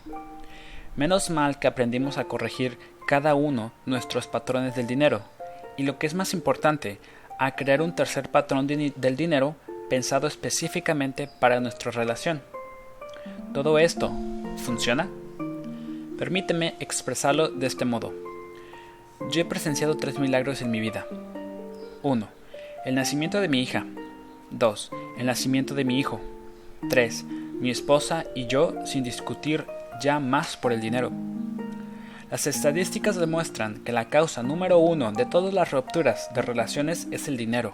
Menos mal que aprendimos a corregir cada uno nuestros patrones del dinero, y lo que es más importante, a crear un tercer patrón del dinero pensado específicamente para nuestra relación. ¿Todo esto funciona? Permíteme expresarlo de este modo. Yo he presenciado tres milagros en mi vida. 1. El nacimiento de mi hija. 2. El nacimiento de mi hijo. 3. Mi esposa y yo sin discutir ya más por el dinero. Las estadísticas demuestran que la causa número uno de todas las rupturas de relaciones es el dinero.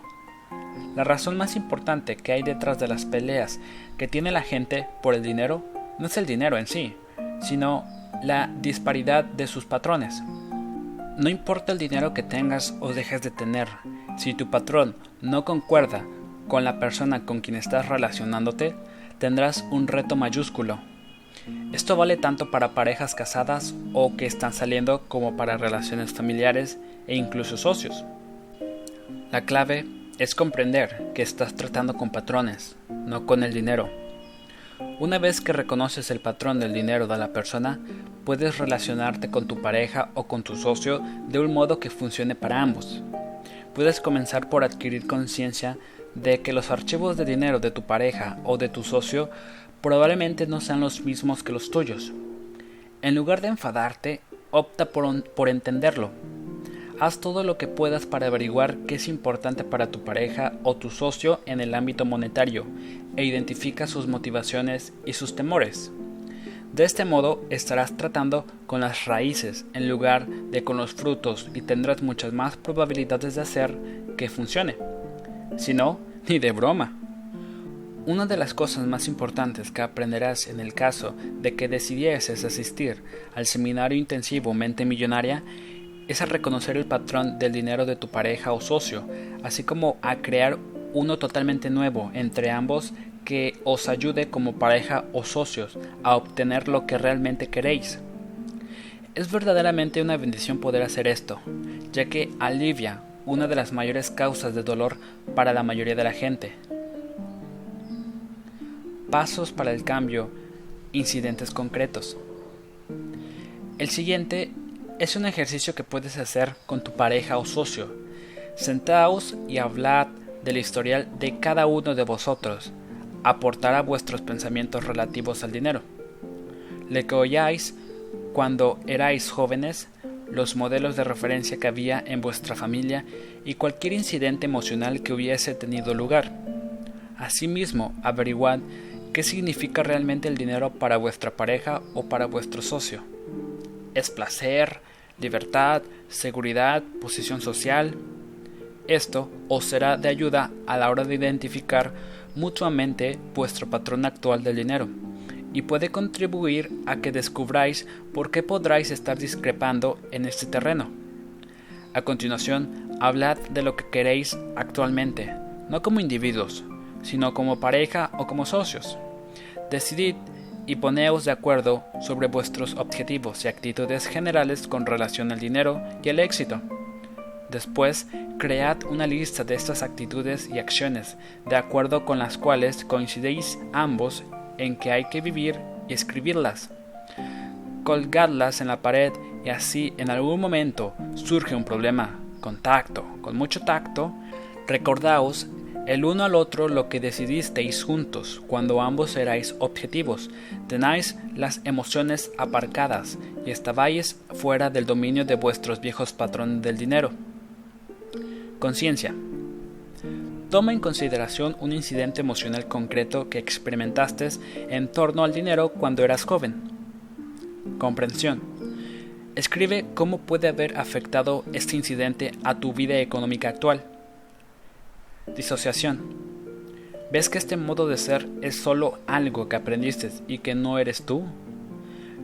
La razón más importante que hay detrás de las peleas que tiene la gente por el dinero no es el dinero en sí, sino la disparidad de sus patrones. No importa el dinero que tengas o dejes de tener, si tu patrón no concuerda con la persona con quien estás relacionándote, tendrás un reto mayúsculo. Esto vale tanto para parejas casadas o que están saliendo como para relaciones familiares e incluso socios. La clave es comprender que estás tratando con patrones, no con el dinero. Una vez que reconoces el patrón del dinero de la persona, puedes relacionarte con tu pareja o con tu socio de un modo que funcione para ambos. Puedes comenzar por adquirir conciencia de que los archivos de dinero de tu pareja o de tu socio probablemente no sean los mismos que los tuyos. En lugar de enfadarte, opta por, por entenderlo Haz todo lo que puedas para averiguar qué es importante para tu pareja o tu socio en el ámbito monetario e identifica sus motivaciones y sus temores. De este modo estarás tratando con las raíces en lugar de con los frutos y tendrás muchas más probabilidades de hacer que funcione. Si no, ni de broma. Una de las cosas más importantes que aprenderás en el caso de que decidieses asistir al seminario intensivo Mente Millonaria es a reconocer el patrón del dinero de tu pareja o socio, así como a crear uno totalmente nuevo entre ambos que os ayude como pareja o socios a obtener lo que realmente queréis. Es verdaderamente una bendición poder hacer esto, ya que alivia una de las mayores causas de dolor para la mayoría de la gente. Pasos para el cambio, incidentes concretos. El siguiente es un ejercicio que puedes hacer con tu pareja o socio. Sentaos y hablad del historial de cada uno de vosotros. Aportará vuestros pensamientos relativos al dinero. Le que oyáis cuando erais jóvenes, los modelos de referencia que había en vuestra familia y cualquier incidente emocional que hubiese tenido lugar. Asimismo, averiguad qué significa realmente el dinero para vuestra pareja o para vuestro socio. ¿Es placer? libertad, seguridad, posición social. Esto os será de ayuda a la hora de identificar mutuamente vuestro patrón actual del dinero y puede contribuir a que descubráis por qué podráis estar discrepando en este terreno. A continuación, Hablad de lo que queréis actualmente, no como individuos, sino como pareja o como socios. Decidid y poneos de acuerdo sobre vuestros objetivos y actitudes generales con relación al dinero y el éxito. Después, cread una lista de estas actitudes y acciones, de acuerdo con las cuales coincidéis ambos en que hay que vivir y escribirlas. Colgadlas en la pared y así en algún momento surge un problema, contacto, con mucho tacto, recordaos el uno al otro lo que decidisteis juntos cuando ambos erais objetivos, tenáis las emociones aparcadas y estabais fuera del dominio de vuestros viejos patrones del dinero. Conciencia. Toma en consideración un incidente emocional concreto que experimentaste en torno al dinero cuando eras joven. Comprensión. Escribe cómo puede haber afectado este incidente a tu vida económica actual. Disociación. ¿Ves que este modo de ser es solo algo que aprendiste y que no eres tú?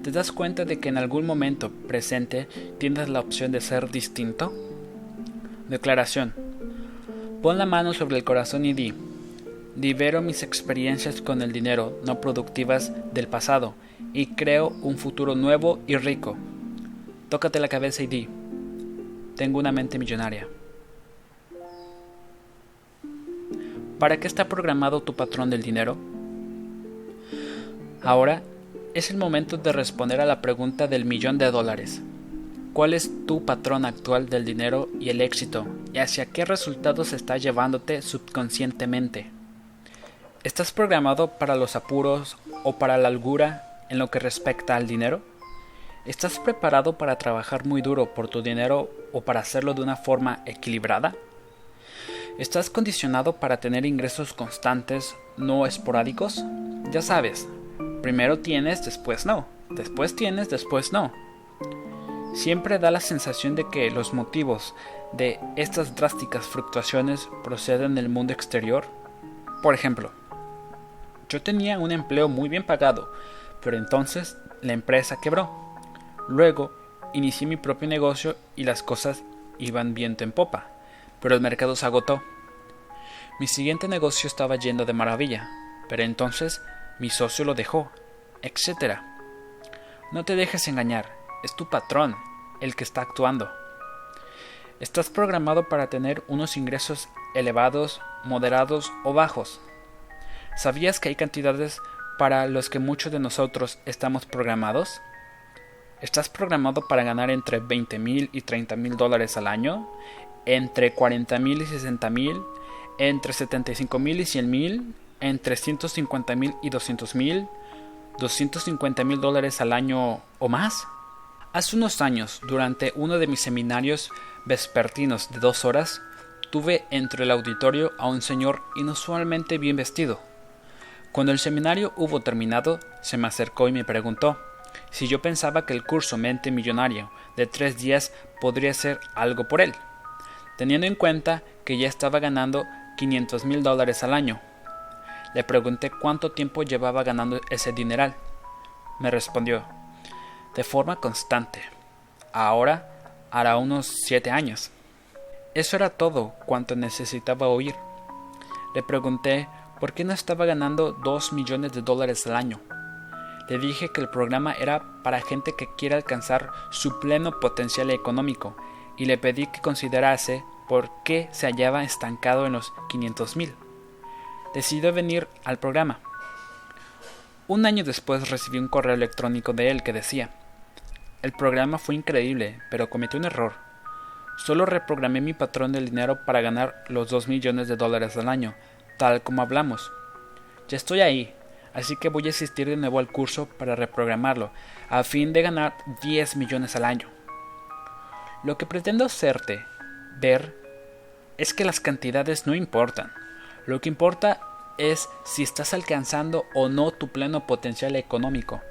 ¿Te das cuenta de que en algún momento presente tienes la opción de ser distinto? Declaración. Pon la mano sobre el corazón y di, libero mis experiencias con el dinero no productivas del pasado y creo un futuro nuevo y rico. Tócate la cabeza y di, tengo una mente millonaria. ¿Para qué está programado tu patrón del dinero? Ahora es el momento de responder a la pregunta del millón de dólares. ¿Cuál es tu patrón actual del dinero y el éxito? ¿Y hacia qué resultados está llevándote subconscientemente? ¿Estás programado para los apuros o para la holgura en lo que respecta al dinero? ¿Estás preparado para trabajar muy duro por tu dinero o para hacerlo de una forma equilibrada? ¿Estás condicionado para tener ingresos constantes, no esporádicos? Ya sabes, primero tienes, después no, después tienes, después no. Siempre da la sensación de que los motivos de estas drásticas fluctuaciones proceden del mundo exterior. Por ejemplo, yo tenía un empleo muy bien pagado, pero entonces la empresa quebró. Luego inicié mi propio negocio y las cosas iban viento en popa pero el mercado se agotó. Mi siguiente negocio estaba yendo de maravilla, pero entonces mi socio lo dejó, etc. No te dejes engañar, es tu patrón el que está actuando. Estás programado para tener unos ingresos elevados, moderados o bajos. ¿Sabías que hay cantidades para los que muchos de nosotros estamos programados? ¿Estás programado para ganar entre 20 mil y 30 mil dólares al año? Entre 40.000 y 60.000, entre 75.000 y 100.000, entre 150.000 y 200.000, 250.000 dólares al año o más. Hace unos años, durante uno de mis seminarios vespertinos de dos horas, tuve entre el auditorio a un señor inusualmente bien vestido. Cuando el seminario hubo terminado, se me acercó y me preguntó si yo pensaba que el curso Mente Millonario de tres días podría ser algo por él teniendo en cuenta que ya estaba ganando 500 mil dólares al año. Le pregunté cuánto tiempo llevaba ganando ese dineral. Me respondió, de forma constante. Ahora hará unos siete años. Eso era todo cuanto necesitaba oír. Le pregunté por qué no estaba ganando dos millones de dólares al año. Le dije que el programa era para gente que quiere alcanzar su pleno potencial económico y le pedí que considerase por qué se hallaba estancado en los 500.000. Decidió venir al programa. Un año después recibí un correo electrónico de él que decía, el programa fue increíble, pero cometí un error. Solo reprogramé mi patrón del dinero para ganar los 2 millones de dólares al año, tal como hablamos. Ya estoy ahí, así que voy a asistir de nuevo al curso para reprogramarlo, a fin de ganar 10 millones al año. Lo que pretendo hacerte ver es que las cantidades no importan. Lo que importa es si estás alcanzando o no tu pleno potencial económico.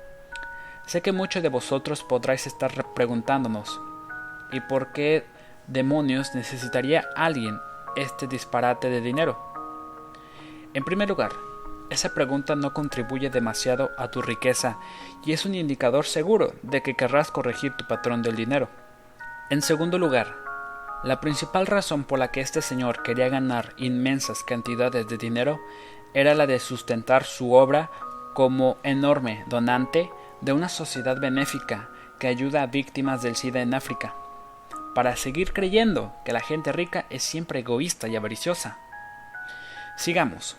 Sé que muchos de vosotros podráis estar preguntándonos, ¿y por qué demonios necesitaría alguien este disparate de dinero? En primer lugar, esa pregunta no contribuye demasiado a tu riqueza y es un indicador seguro de que querrás corregir tu patrón del dinero. En segundo lugar, La principal razón por la que este señor quería ganar inmensas cantidades de dinero era la de sustentar su obra como enorme donante de una sociedad benéfica que ayuda a víctimas del SIDA en África, para seguir creyendo que la gente rica es siempre egoísta y avariciosa. Sigamos.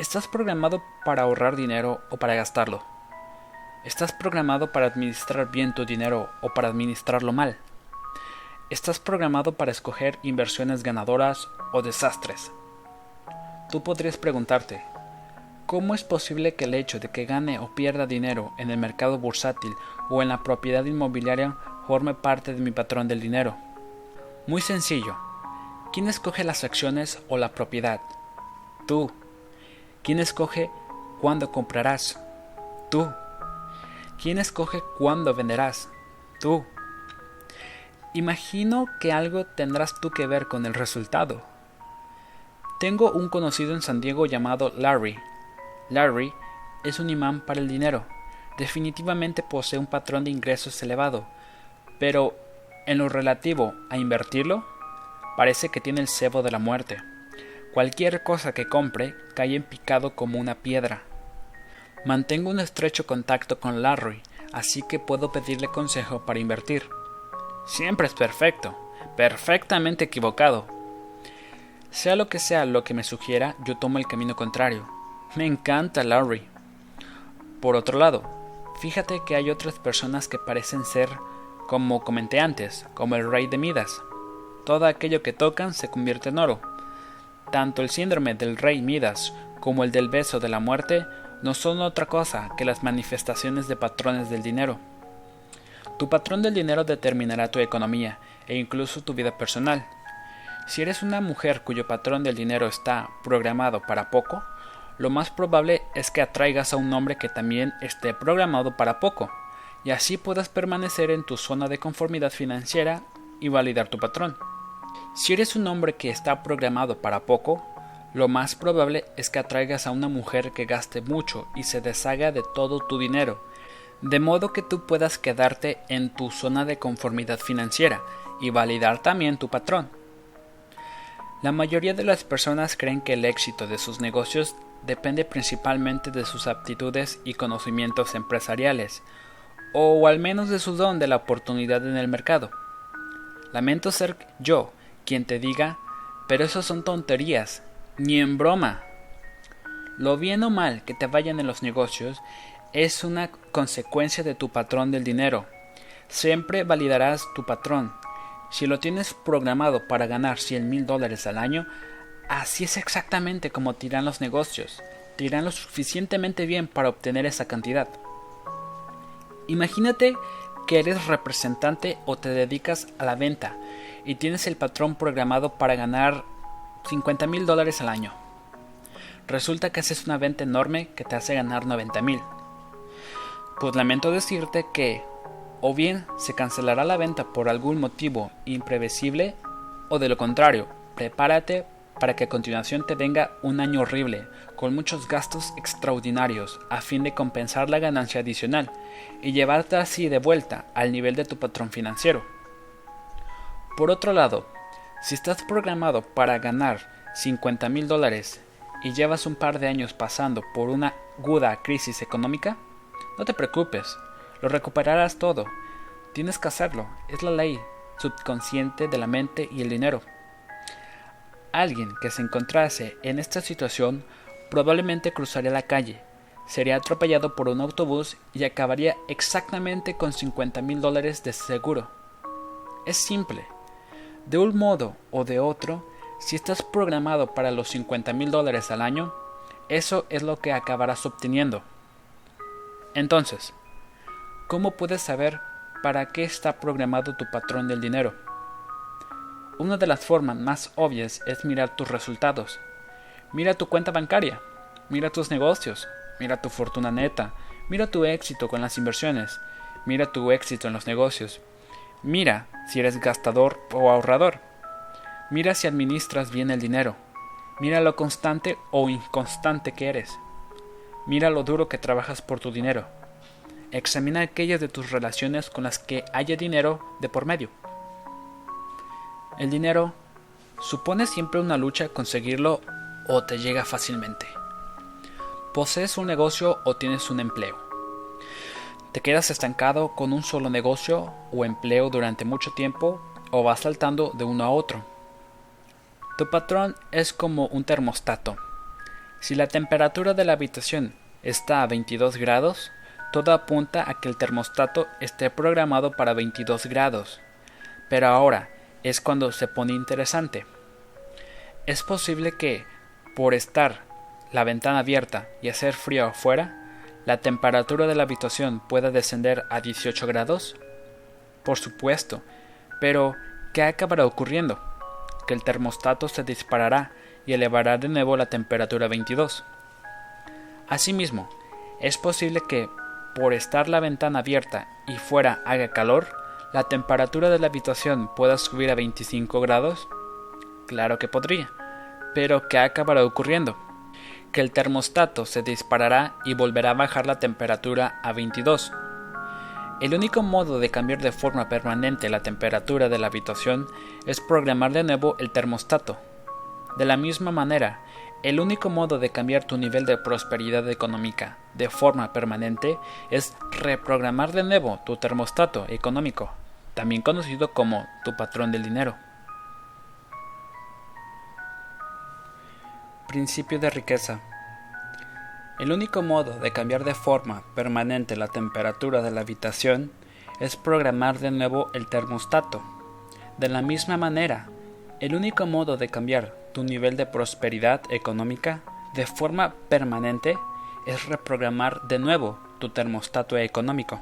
¿Estás programado para ahorrar dinero o para gastarlo? ¿Estás programado para administrar bien tu dinero o para administrarlo mal? ¿Estás programado para escoger inversiones ganadoras o desastres? Tú podrías preguntarte, ¿cómo es posible que el hecho de que gane o pierda dinero en el mercado bursátil o en la propiedad inmobiliaria forme parte de mi patrón del dinero? Muy sencillo. ¿Quién escoge las acciones o la propiedad? Tú. ¿Quién escoge cuándo comprarás? Tú. ¿Quién escoge cuándo venderás? Tú. Imagino que algo tendrás tú que ver con el resultado. Tengo un conocido en San Diego llamado Larry. Larry es un imán para el dinero. Definitivamente posee un patrón de ingresos elevado, pero en lo relativo a invertirlo, parece que tiene el cebo de la muerte. Cualquier cosa que compre cae en picado como una piedra. Mantengo un estrecho contacto con Larry, así que puedo pedirle consejo para invertir. Siempre es perfecto, perfectamente equivocado. Sea lo que sea lo que me sugiera, yo tomo el camino contrario. Me encanta Larry. Por otro lado, fíjate que hay otras personas que parecen ser, como comenté antes, como el rey de Midas. Todo aquello que tocan se convierte en oro. Tanto el síndrome del rey Midas como el del beso de la muerte no son otra cosa que las manifestaciones de patrones del dinero. Tu patrón del dinero determinará tu economía e incluso tu vida personal. Si eres una mujer cuyo patrón del dinero está programado para poco, lo más probable es que atraigas a un hombre que también esté programado para poco, y así puedas permanecer en tu zona de conformidad financiera y validar tu patrón. Si eres un hombre que está programado para poco, lo más probable es que atraigas a una mujer que gaste mucho y se deshaga de todo tu dinero, de modo que tú puedas quedarte en tu zona de conformidad financiera y validar también tu patrón. La mayoría de las personas creen que el éxito de sus negocios depende principalmente de sus aptitudes y conocimientos empresariales, o al menos de su don de la oportunidad en el mercado. Lamento ser yo quien te diga, pero eso son tonterías, ni en broma. Lo bien o mal que te vayan en los negocios es una consecuencia de tu patrón del dinero. Siempre validarás tu patrón. Si lo tienes programado para ganar 100 mil dólares al año, así es exactamente como tiran los negocios. Tiran lo suficientemente bien para obtener esa cantidad. Imagínate que eres representante o te dedicas a la venta y tienes el patrón programado para ganar 50 mil dólares al año. Resulta que haces una venta enorme que te hace ganar 90 mil. Pues lamento decirte que o bien se cancelará la venta por algún motivo imprevisible o de lo contrario, prepárate para que a continuación te venga un año horrible, con muchos gastos extraordinarios, a fin de compensar la ganancia adicional y llevarte así de vuelta al nivel de tu patrón financiero. Por otro lado, si estás programado para ganar 50 mil dólares y llevas un par de años pasando por una aguda crisis económica, no te preocupes, lo recuperarás todo. Tienes que hacerlo, es la ley subconsciente de la mente y el dinero. Alguien que se encontrase en esta situación probablemente cruzaría la calle, sería atropellado por un autobús y acabaría exactamente con 50 mil dólares de seguro. Es simple. De un modo o de otro, si estás programado para los 50 mil dólares al año, eso es lo que acabarás obteniendo. Entonces, ¿cómo puedes saber para qué está programado tu patrón del dinero? Una de las formas más obvias es mirar tus resultados. Mira tu cuenta bancaria, mira tus negocios, mira tu fortuna neta, mira tu éxito con las inversiones, mira tu éxito en los negocios, Mira si eres gastador o ahorrador. Mira si administras bien el dinero. Mira lo constante o inconstante que eres. Mira lo duro que trabajas por tu dinero. Examina aquellas de tus relaciones con las que haya dinero de por medio. El dinero supone siempre una lucha conseguirlo o te llega fácilmente. Posees un negocio o tienes un empleo. Te quedas estancado con un solo negocio o empleo durante mucho tiempo o vas saltando de uno a otro. Tu patrón es como un termostato. Si la temperatura de la habitación está a 22 grados, todo apunta a que el termostato esté programado para 22 grados. Pero ahora es cuando se pone interesante. Es posible que, por estar la ventana abierta y hacer frío afuera, la temperatura de la habitación pueda descender a 18 grados. Por supuesto, pero ¿qué acabará ocurriendo? Que el termostato se disparará y elevará de nuevo la temperatura a 22. Asimismo, es posible que, por estar la ventana abierta y fuera haga calor, la temperatura de la habitación pueda subir a 25 grados? Claro que podría. Pero ¿qué acabará ocurriendo? Que el termostato se disparará y volverá a bajar la temperatura a 22. El único modo de cambiar de forma permanente la temperatura de la habitación es programar de nuevo el termostato. De la misma manera, el único modo de cambiar tu nivel de prosperidad económica de forma permanente es reprogramar de nuevo tu termostato económico, también conocido como tu patrón del dinero. Principio de riqueza. El único modo de cambiar de forma permanente la temperatura de la habitación es programar de nuevo el termostato. De la misma manera, el único modo de cambiar tu nivel de prosperidad económica de forma permanente es reprogramar de nuevo tu termostato económico.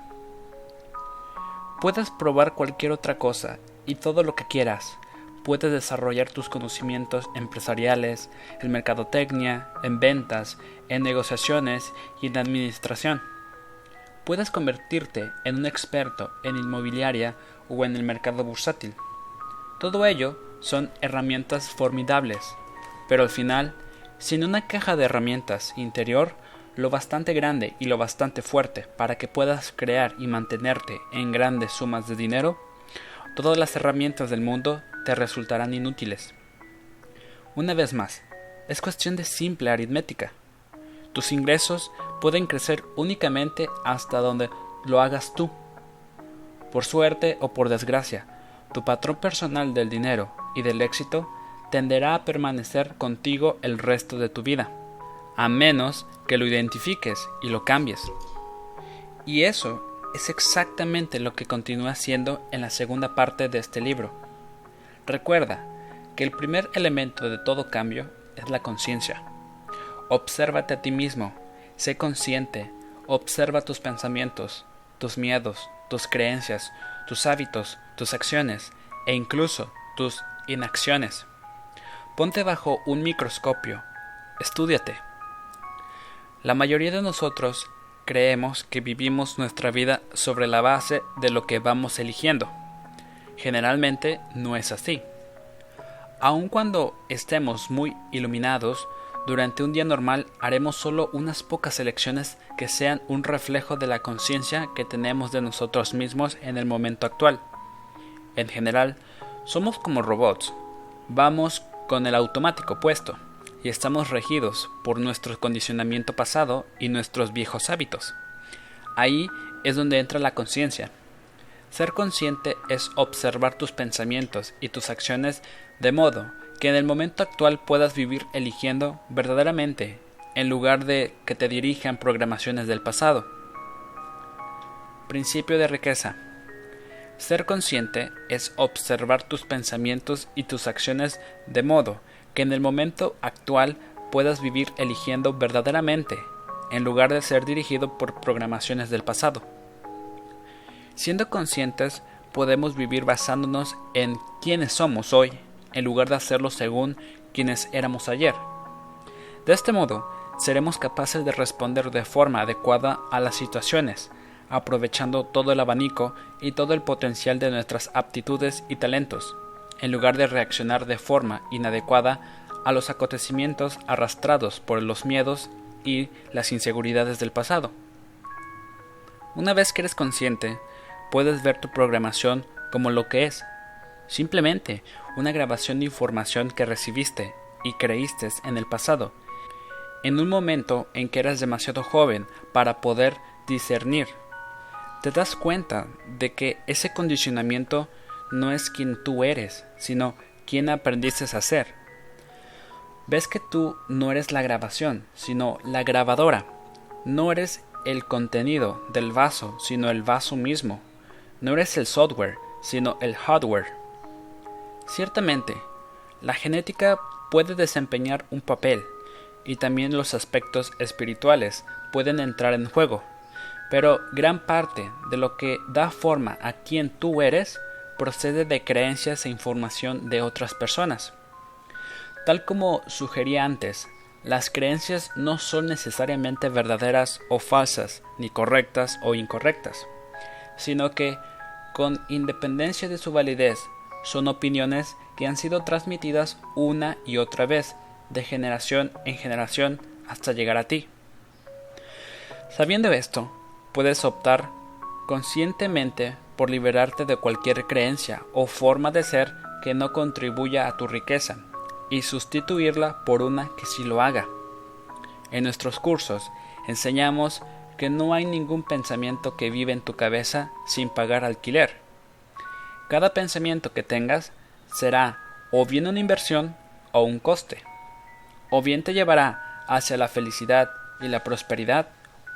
Puedes probar cualquier otra cosa y todo lo que quieras. Puedes desarrollar tus conocimientos empresariales, en mercadotecnia, en ventas, en negociaciones y en administración. Puedes convertirte en un experto en inmobiliaria o en el mercado bursátil. Todo ello son herramientas formidables, pero al final, sin una caja de herramientas interior, lo bastante grande y lo bastante fuerte para que puedas crear y mantenerte en grandes sumas de dinero, todas las herramientas del mundo te resultarán inútiles. Una vez más, es cuestión de simple aritmética. Tus ingresos pueden crecer únicamente hasta donde lo hagas tú. Por suerte o por desgracia, tu patrón personal del dinero y del éxito tenderá a permanecer contigo el resto de tu vida, a menos que lo identifiques y lo cambies. Y eso es exactamente lo que continúa haciendo en la segunda parte de este libro. Recuerda que el primer elemento de todo cambio es la conciencia. Obsérvate a ti mismo, sé consciente, observa tus pensamientos, tus miedos, tus creencias, tus hábitos, tus acciones e incluso tus inacciones. Ponte bajo un microscopio, estúdiate. La mayoría de nosotros creemos que vivimos nuestra vida sobre la base de lo que vamos eligiendo. Generalmente no es así. Aun cuando estemos muy iluminados, durante un día normal haremos solo unas pocas elecciones que sean un reflejo de la conciencia que tenemos de nosotros mismos en el momento actual. En general, somos como robots. Vamos con el automático puesto y estamos regidos por nuestro condicionamiento pasado y nuestros viejos hábitos. Ahí es donde entra la conciencia. Ser consciente es observar tus pensamientos y tus acciones de modo que en el momento actual puedas vivir eligiendo verdaderamente en lugar de que te dirijan programaciones del pasado. Principio de riqueza. Ser consciente es observar tus pensamientos y tus acciones de modo que en el momento actual puedas vivir eligiendo verdaderamente en lugar de ser dirigido por programaciones del pasado. Siendo conscientes, podemos vivir basándonos en quiénes somos hoy en lugar de hacerlo según quienes éramos ayer. De este modo, seremos capaces de responder de forma adecuada a las situaciones, aprovechando todo el abanico y todo el potencial de nuestras aptitudes y talentos, en lugar de reaccionar de forma inadecuada a los acontecimientos arrastrados por los miedos y las inseguridades del pasado. Una vez que eres consciente, puedes ver tu programación como lo que es, simplemente una grabación de información que recibiste y creíste en el pasado, en un momento en que eras demasiado joven para poder discernir. Te das cuenta de que ese condicionamiento no es quien tú eres, sino quien aprendiste a ser. Ves que tú no eres la grabación, sino la grabadora. No eres el contenido del vaso, sino el vaso mismo. No eres el software, sino el hardware. Ciertamente, la genética puede desempeñar un papel, y también los aspectos espirituales pueden entrar en juego, pero gran parte de lo que da forma a quien tú eres procede de creencias e información de otras personas. Tal como sugerí antes, las creencias no son necesariamente verdaderas o falsas, ni correctas o incorrectas, sino que, con independencia de su validez, son opiniones que han sido transmitidas una y otra vez, de generación en generación, hasta llegar a ti. Sabiendo esto, puedes optar conscientemente por liberarte de cualquier creencia o forma de ser que no contribuya a tu riqueza y sustituirla por una que sí lo haga. En nuestros cursos enseñamos que no hay ningún pensamiento que vive en tu cabeza sin pagar alquiler. Cada pensamiento que tengas será o bien una inversión o un coste. O bien te llevará hacia la felicidad y la prosperidad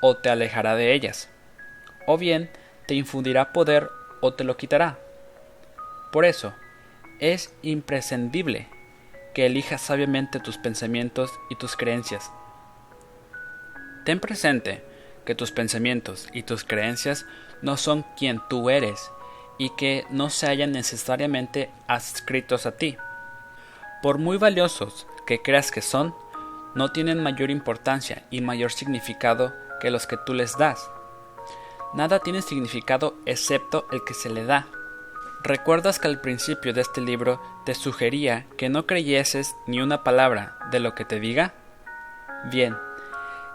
o te alejará de ellas. O bien te infundirá poder o te lo quitará. Por eso, es imprescindible que elijas sabiamente tus pensamientos y tus creencias. Ten presente que tus pensamientos y tus creencias no son quien tú eres y que no se hallan necesariamente adscritos a ti. Por muy valiosos que creas que son, no tienen mayor importancia y mayor significado que los que tú les das. Nada tiene significado excepto el que se le da. ¿Recuerdas que al principio de este libro te sugería que no creyeses ni una palabra de lo que te diga? Bien,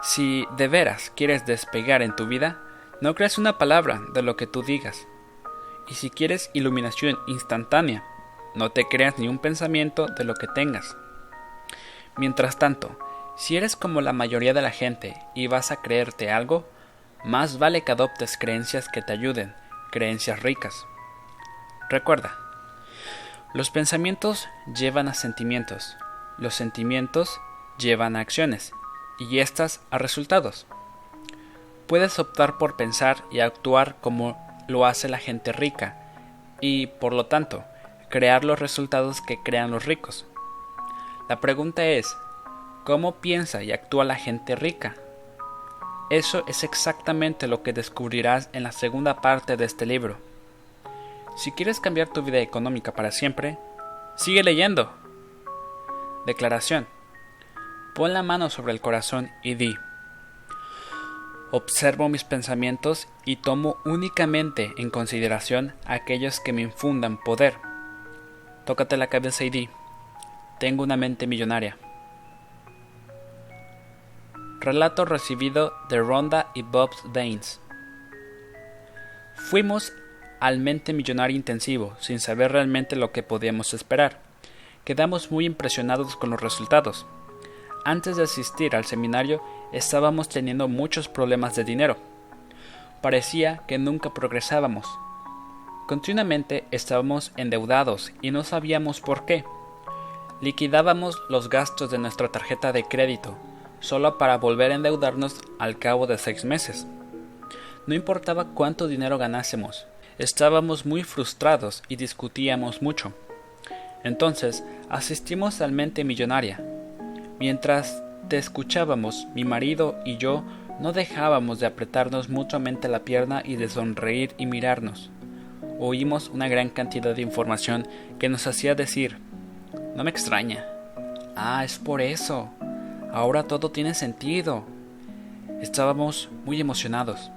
si de veras quieres despegar en tu vida, no creas una palabra de lo que tú digas. Y si quieres iluminación instantánea, no te creas ni un pensamiento de lo que tengas. Mientras tanto, si eres como la mayoría de la gente y vas a creerte algo, más vale que adoptes creencias que te ayuden, creencias ricas. Recuerda, los pensamientos llevan a sentimientos, los sentimientos llevan a acciones y éstas a resultados. Puedes optar por pensar y actuar como lo hace la gente rica y, por lo tanto, crear los resultados que crean los ricos. La pregunta es, ¿cómo piensa y actúa la gente rica? Eso es exactamente lo que descubrirás en la segunda parte de este libro. Si quieres cambiar tu vida económica para siempre, sigue leyendo. Declaración. Pon la mano sobre el corazón y di. Observo mis pensamientos y tomo únicamente en consideración aquellos que me infundan poder. Tócate la cabeza y di. Tengo una mente millonaria. Relato recibido de Ronda y Bob Daines. Fuimos al mente millonario intensivo, sin saber realmente lo que podíamos esperar. Quedamos muy impresionados con los resultados. Antes de asistir al seminario estábamos teniendo muchos problemas de dinero. Parecía que nunca progresábamos. Continuamente estábamos endeudados y no sabíamos por qué. Liquidábamos los gastos de nuestra tarjeta de crédito, solo para volver a endeudarnos al cabo de seis meses. No importaba cuánto dinero ganásemos, estábamos muy frustrados y discutíamos mucho. Entonces asistimos al mente millonaria. Mientras te escuchábamos, mi marido y yo no dejábamos de apretarnos mutuamente la pierna y de sonreír y mirarnos. Oímos una gran cantidad de información que nos hacía decir, no me extraña. Ah, es por eso. Ahora todo tiene sentido. Estábamos muy emocionados.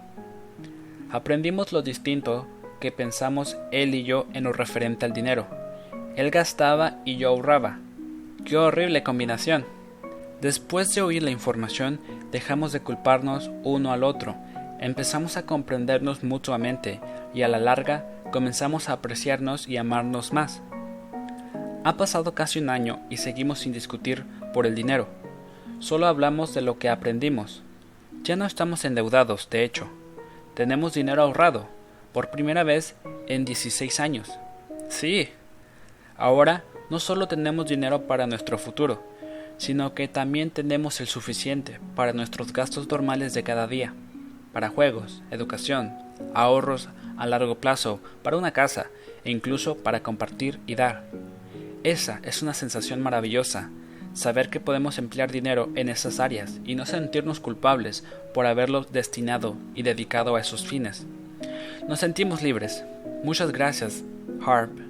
Aprendimos lo distinto que pensamos él y yo en lo referente al dinero. Él gastaba y yo ahorraba. ¡Qué horrible combinación! Después de oír la información, dejamos de culparnos uno al otro, empezamos a comprendernos mutuamente y a la larga comenzamos a apreciarnos y amarnos más. Ha pasado casi un año y seguimos sin discutir por el dinero. Solo hablamos de lo que aprendimos. Ya no estamos endeudados, de hecho. Tenemos dinero ahorrado, por primera vez en 16 años. Sí. Ahora no solo tenemos dinero para nuestro futuro, sino que también tenemos el suficiente para nuestros gastos normales de cada día, para juegos, educación, ahorros a largo plazo, para una casa e incluso para compartir y dar. Esa es una sensación maravillosa, saber que podemos emplear dinero en esas áreas y no sentirnos culpables por haberlo destinado y dedicado a esos fines. Nos sentimos libres. Muchas gracias, Harp.